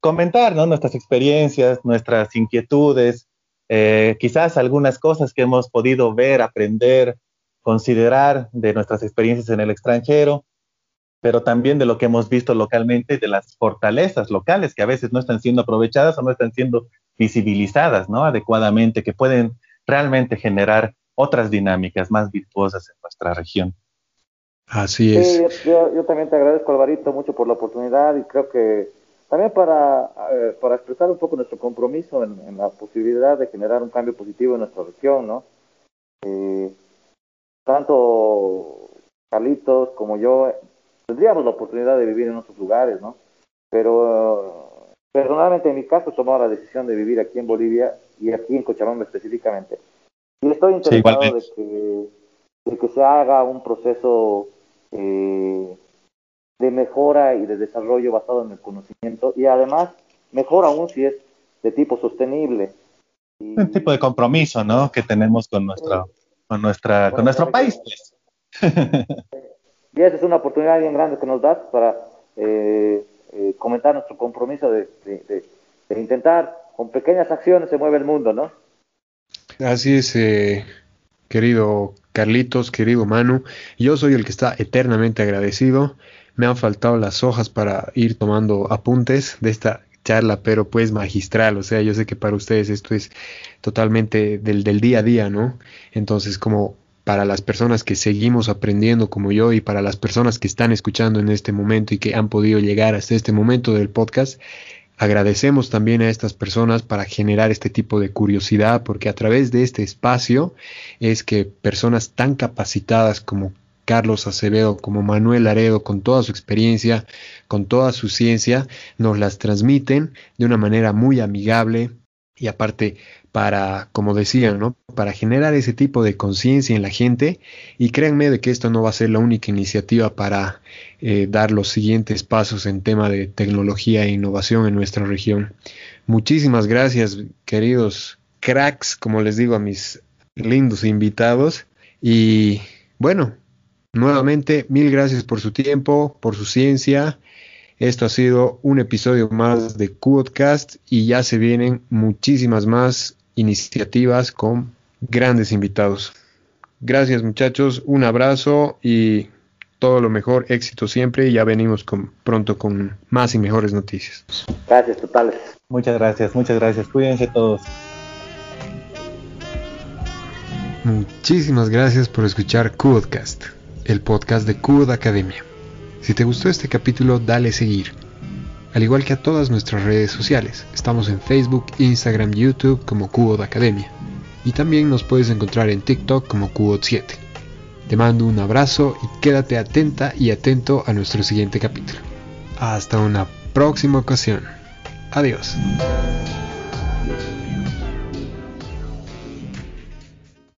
comentar nuestras experiencias, nuestras inquietudes, eh, quizás algunas cosas que hemos podido ver, aprender, considerar de nuestras experiencias en el extranjero, pero también de lo que hemos visto localmente, de las fortalezas locales que a veces no están siendo aprovechadas o no están siendo visibilizadas ¿no? adecuadamente, que pueden realmente generar otras dinámicas más virtuosas en nuestra región. Así es. yo, también te agradezco, Alvarito, mucho por la oportunidad y creo que también para, eh, para expresar un poco nuestro compromiso en, la posibilidad de generar un cambio positivo en nuestra región, ¿no? Eh, tanto Carlitos como yo tendríamos la oportunidad de vivir en otros lugares, ¿no? Pero personalmente en mi caso he tomado la decisión de vivir aquí en Bolivia y aquí en Cochabamba específicamente. Y estoy interesado de, que, de que se haga un proceso eh, de mejora y de desarrollo basado en el conocimiento y además mejor aún si es de tipo sostenible. Un tipo de compromiso, ¿no? Que tenemos con nuestro, con nuestra, con nuestro país. Pues. y esa es una oportunidad bien grande que nos das para eh, eh, comentar nuestro compromiso de, de, intentar con pequeñas acciones se mueve el mundo, ¿no? Así es, querido Carlitos, querido Manu, yo soy el que está eternamente agradecido. Me han faltado las hojas para ir tomando apuntes de esta charla, pero pues magistral, o sea, yo sé que para ustedes esto es totalmente del, del día a día, ¿no? Entonces, como para las personas que seguimos aprendiendo como yo y para las personas que están escuchando en este momento y que han podido llegar hasta este momento del podcast, Agradecemos también a estas personas para generar este tipo de curiosidad, porque a través de este espacio es que personas tan capacitadas como Carlos Acevedo, como Manuel Aredo, con toda su experiencia, con toda su ciencia, nos las transmiten de una manera muy amigable y aparte para, como decía, ¿no? Para generar ese tipo de conciencia en la gente y créanme de que esto no va a ser la única iniciativa para eh, dar los siguientes pasos en tema de tecnología e innovación en nuestra región. Muchísimas gracias, queridos cracks, como les digo a mis lindos invitados y bueno, nuevamente mil gracias por su tiempo, por su ciencia. Esto ha sido un episodio más de Qodcast y ya se vienen muchísimas más iniciativas con grandes invitados. Gracias muchachos, un abrazo y todo lo mejor, éxito siempre y ya venimos con, pronto con más y mejores noticias. Gracias totales. Muchas gracias, muchas gracias. Cuídense todos. Muchísimas gracias por escuchar Codecast, el podcast de Code Academia. Si te gustó este capítulo, dale seguir. Al igual que a todas nuestras redes sociales, estamos en Facebook, Instagram, YouTube como Code Academia. Y también nos puedes encontrar en TikTok como Code 7. Te mando un abrazo y quédate atenta y atento a nuestro siguiente capítulo. Hasta una próxima ocasión. Adiós.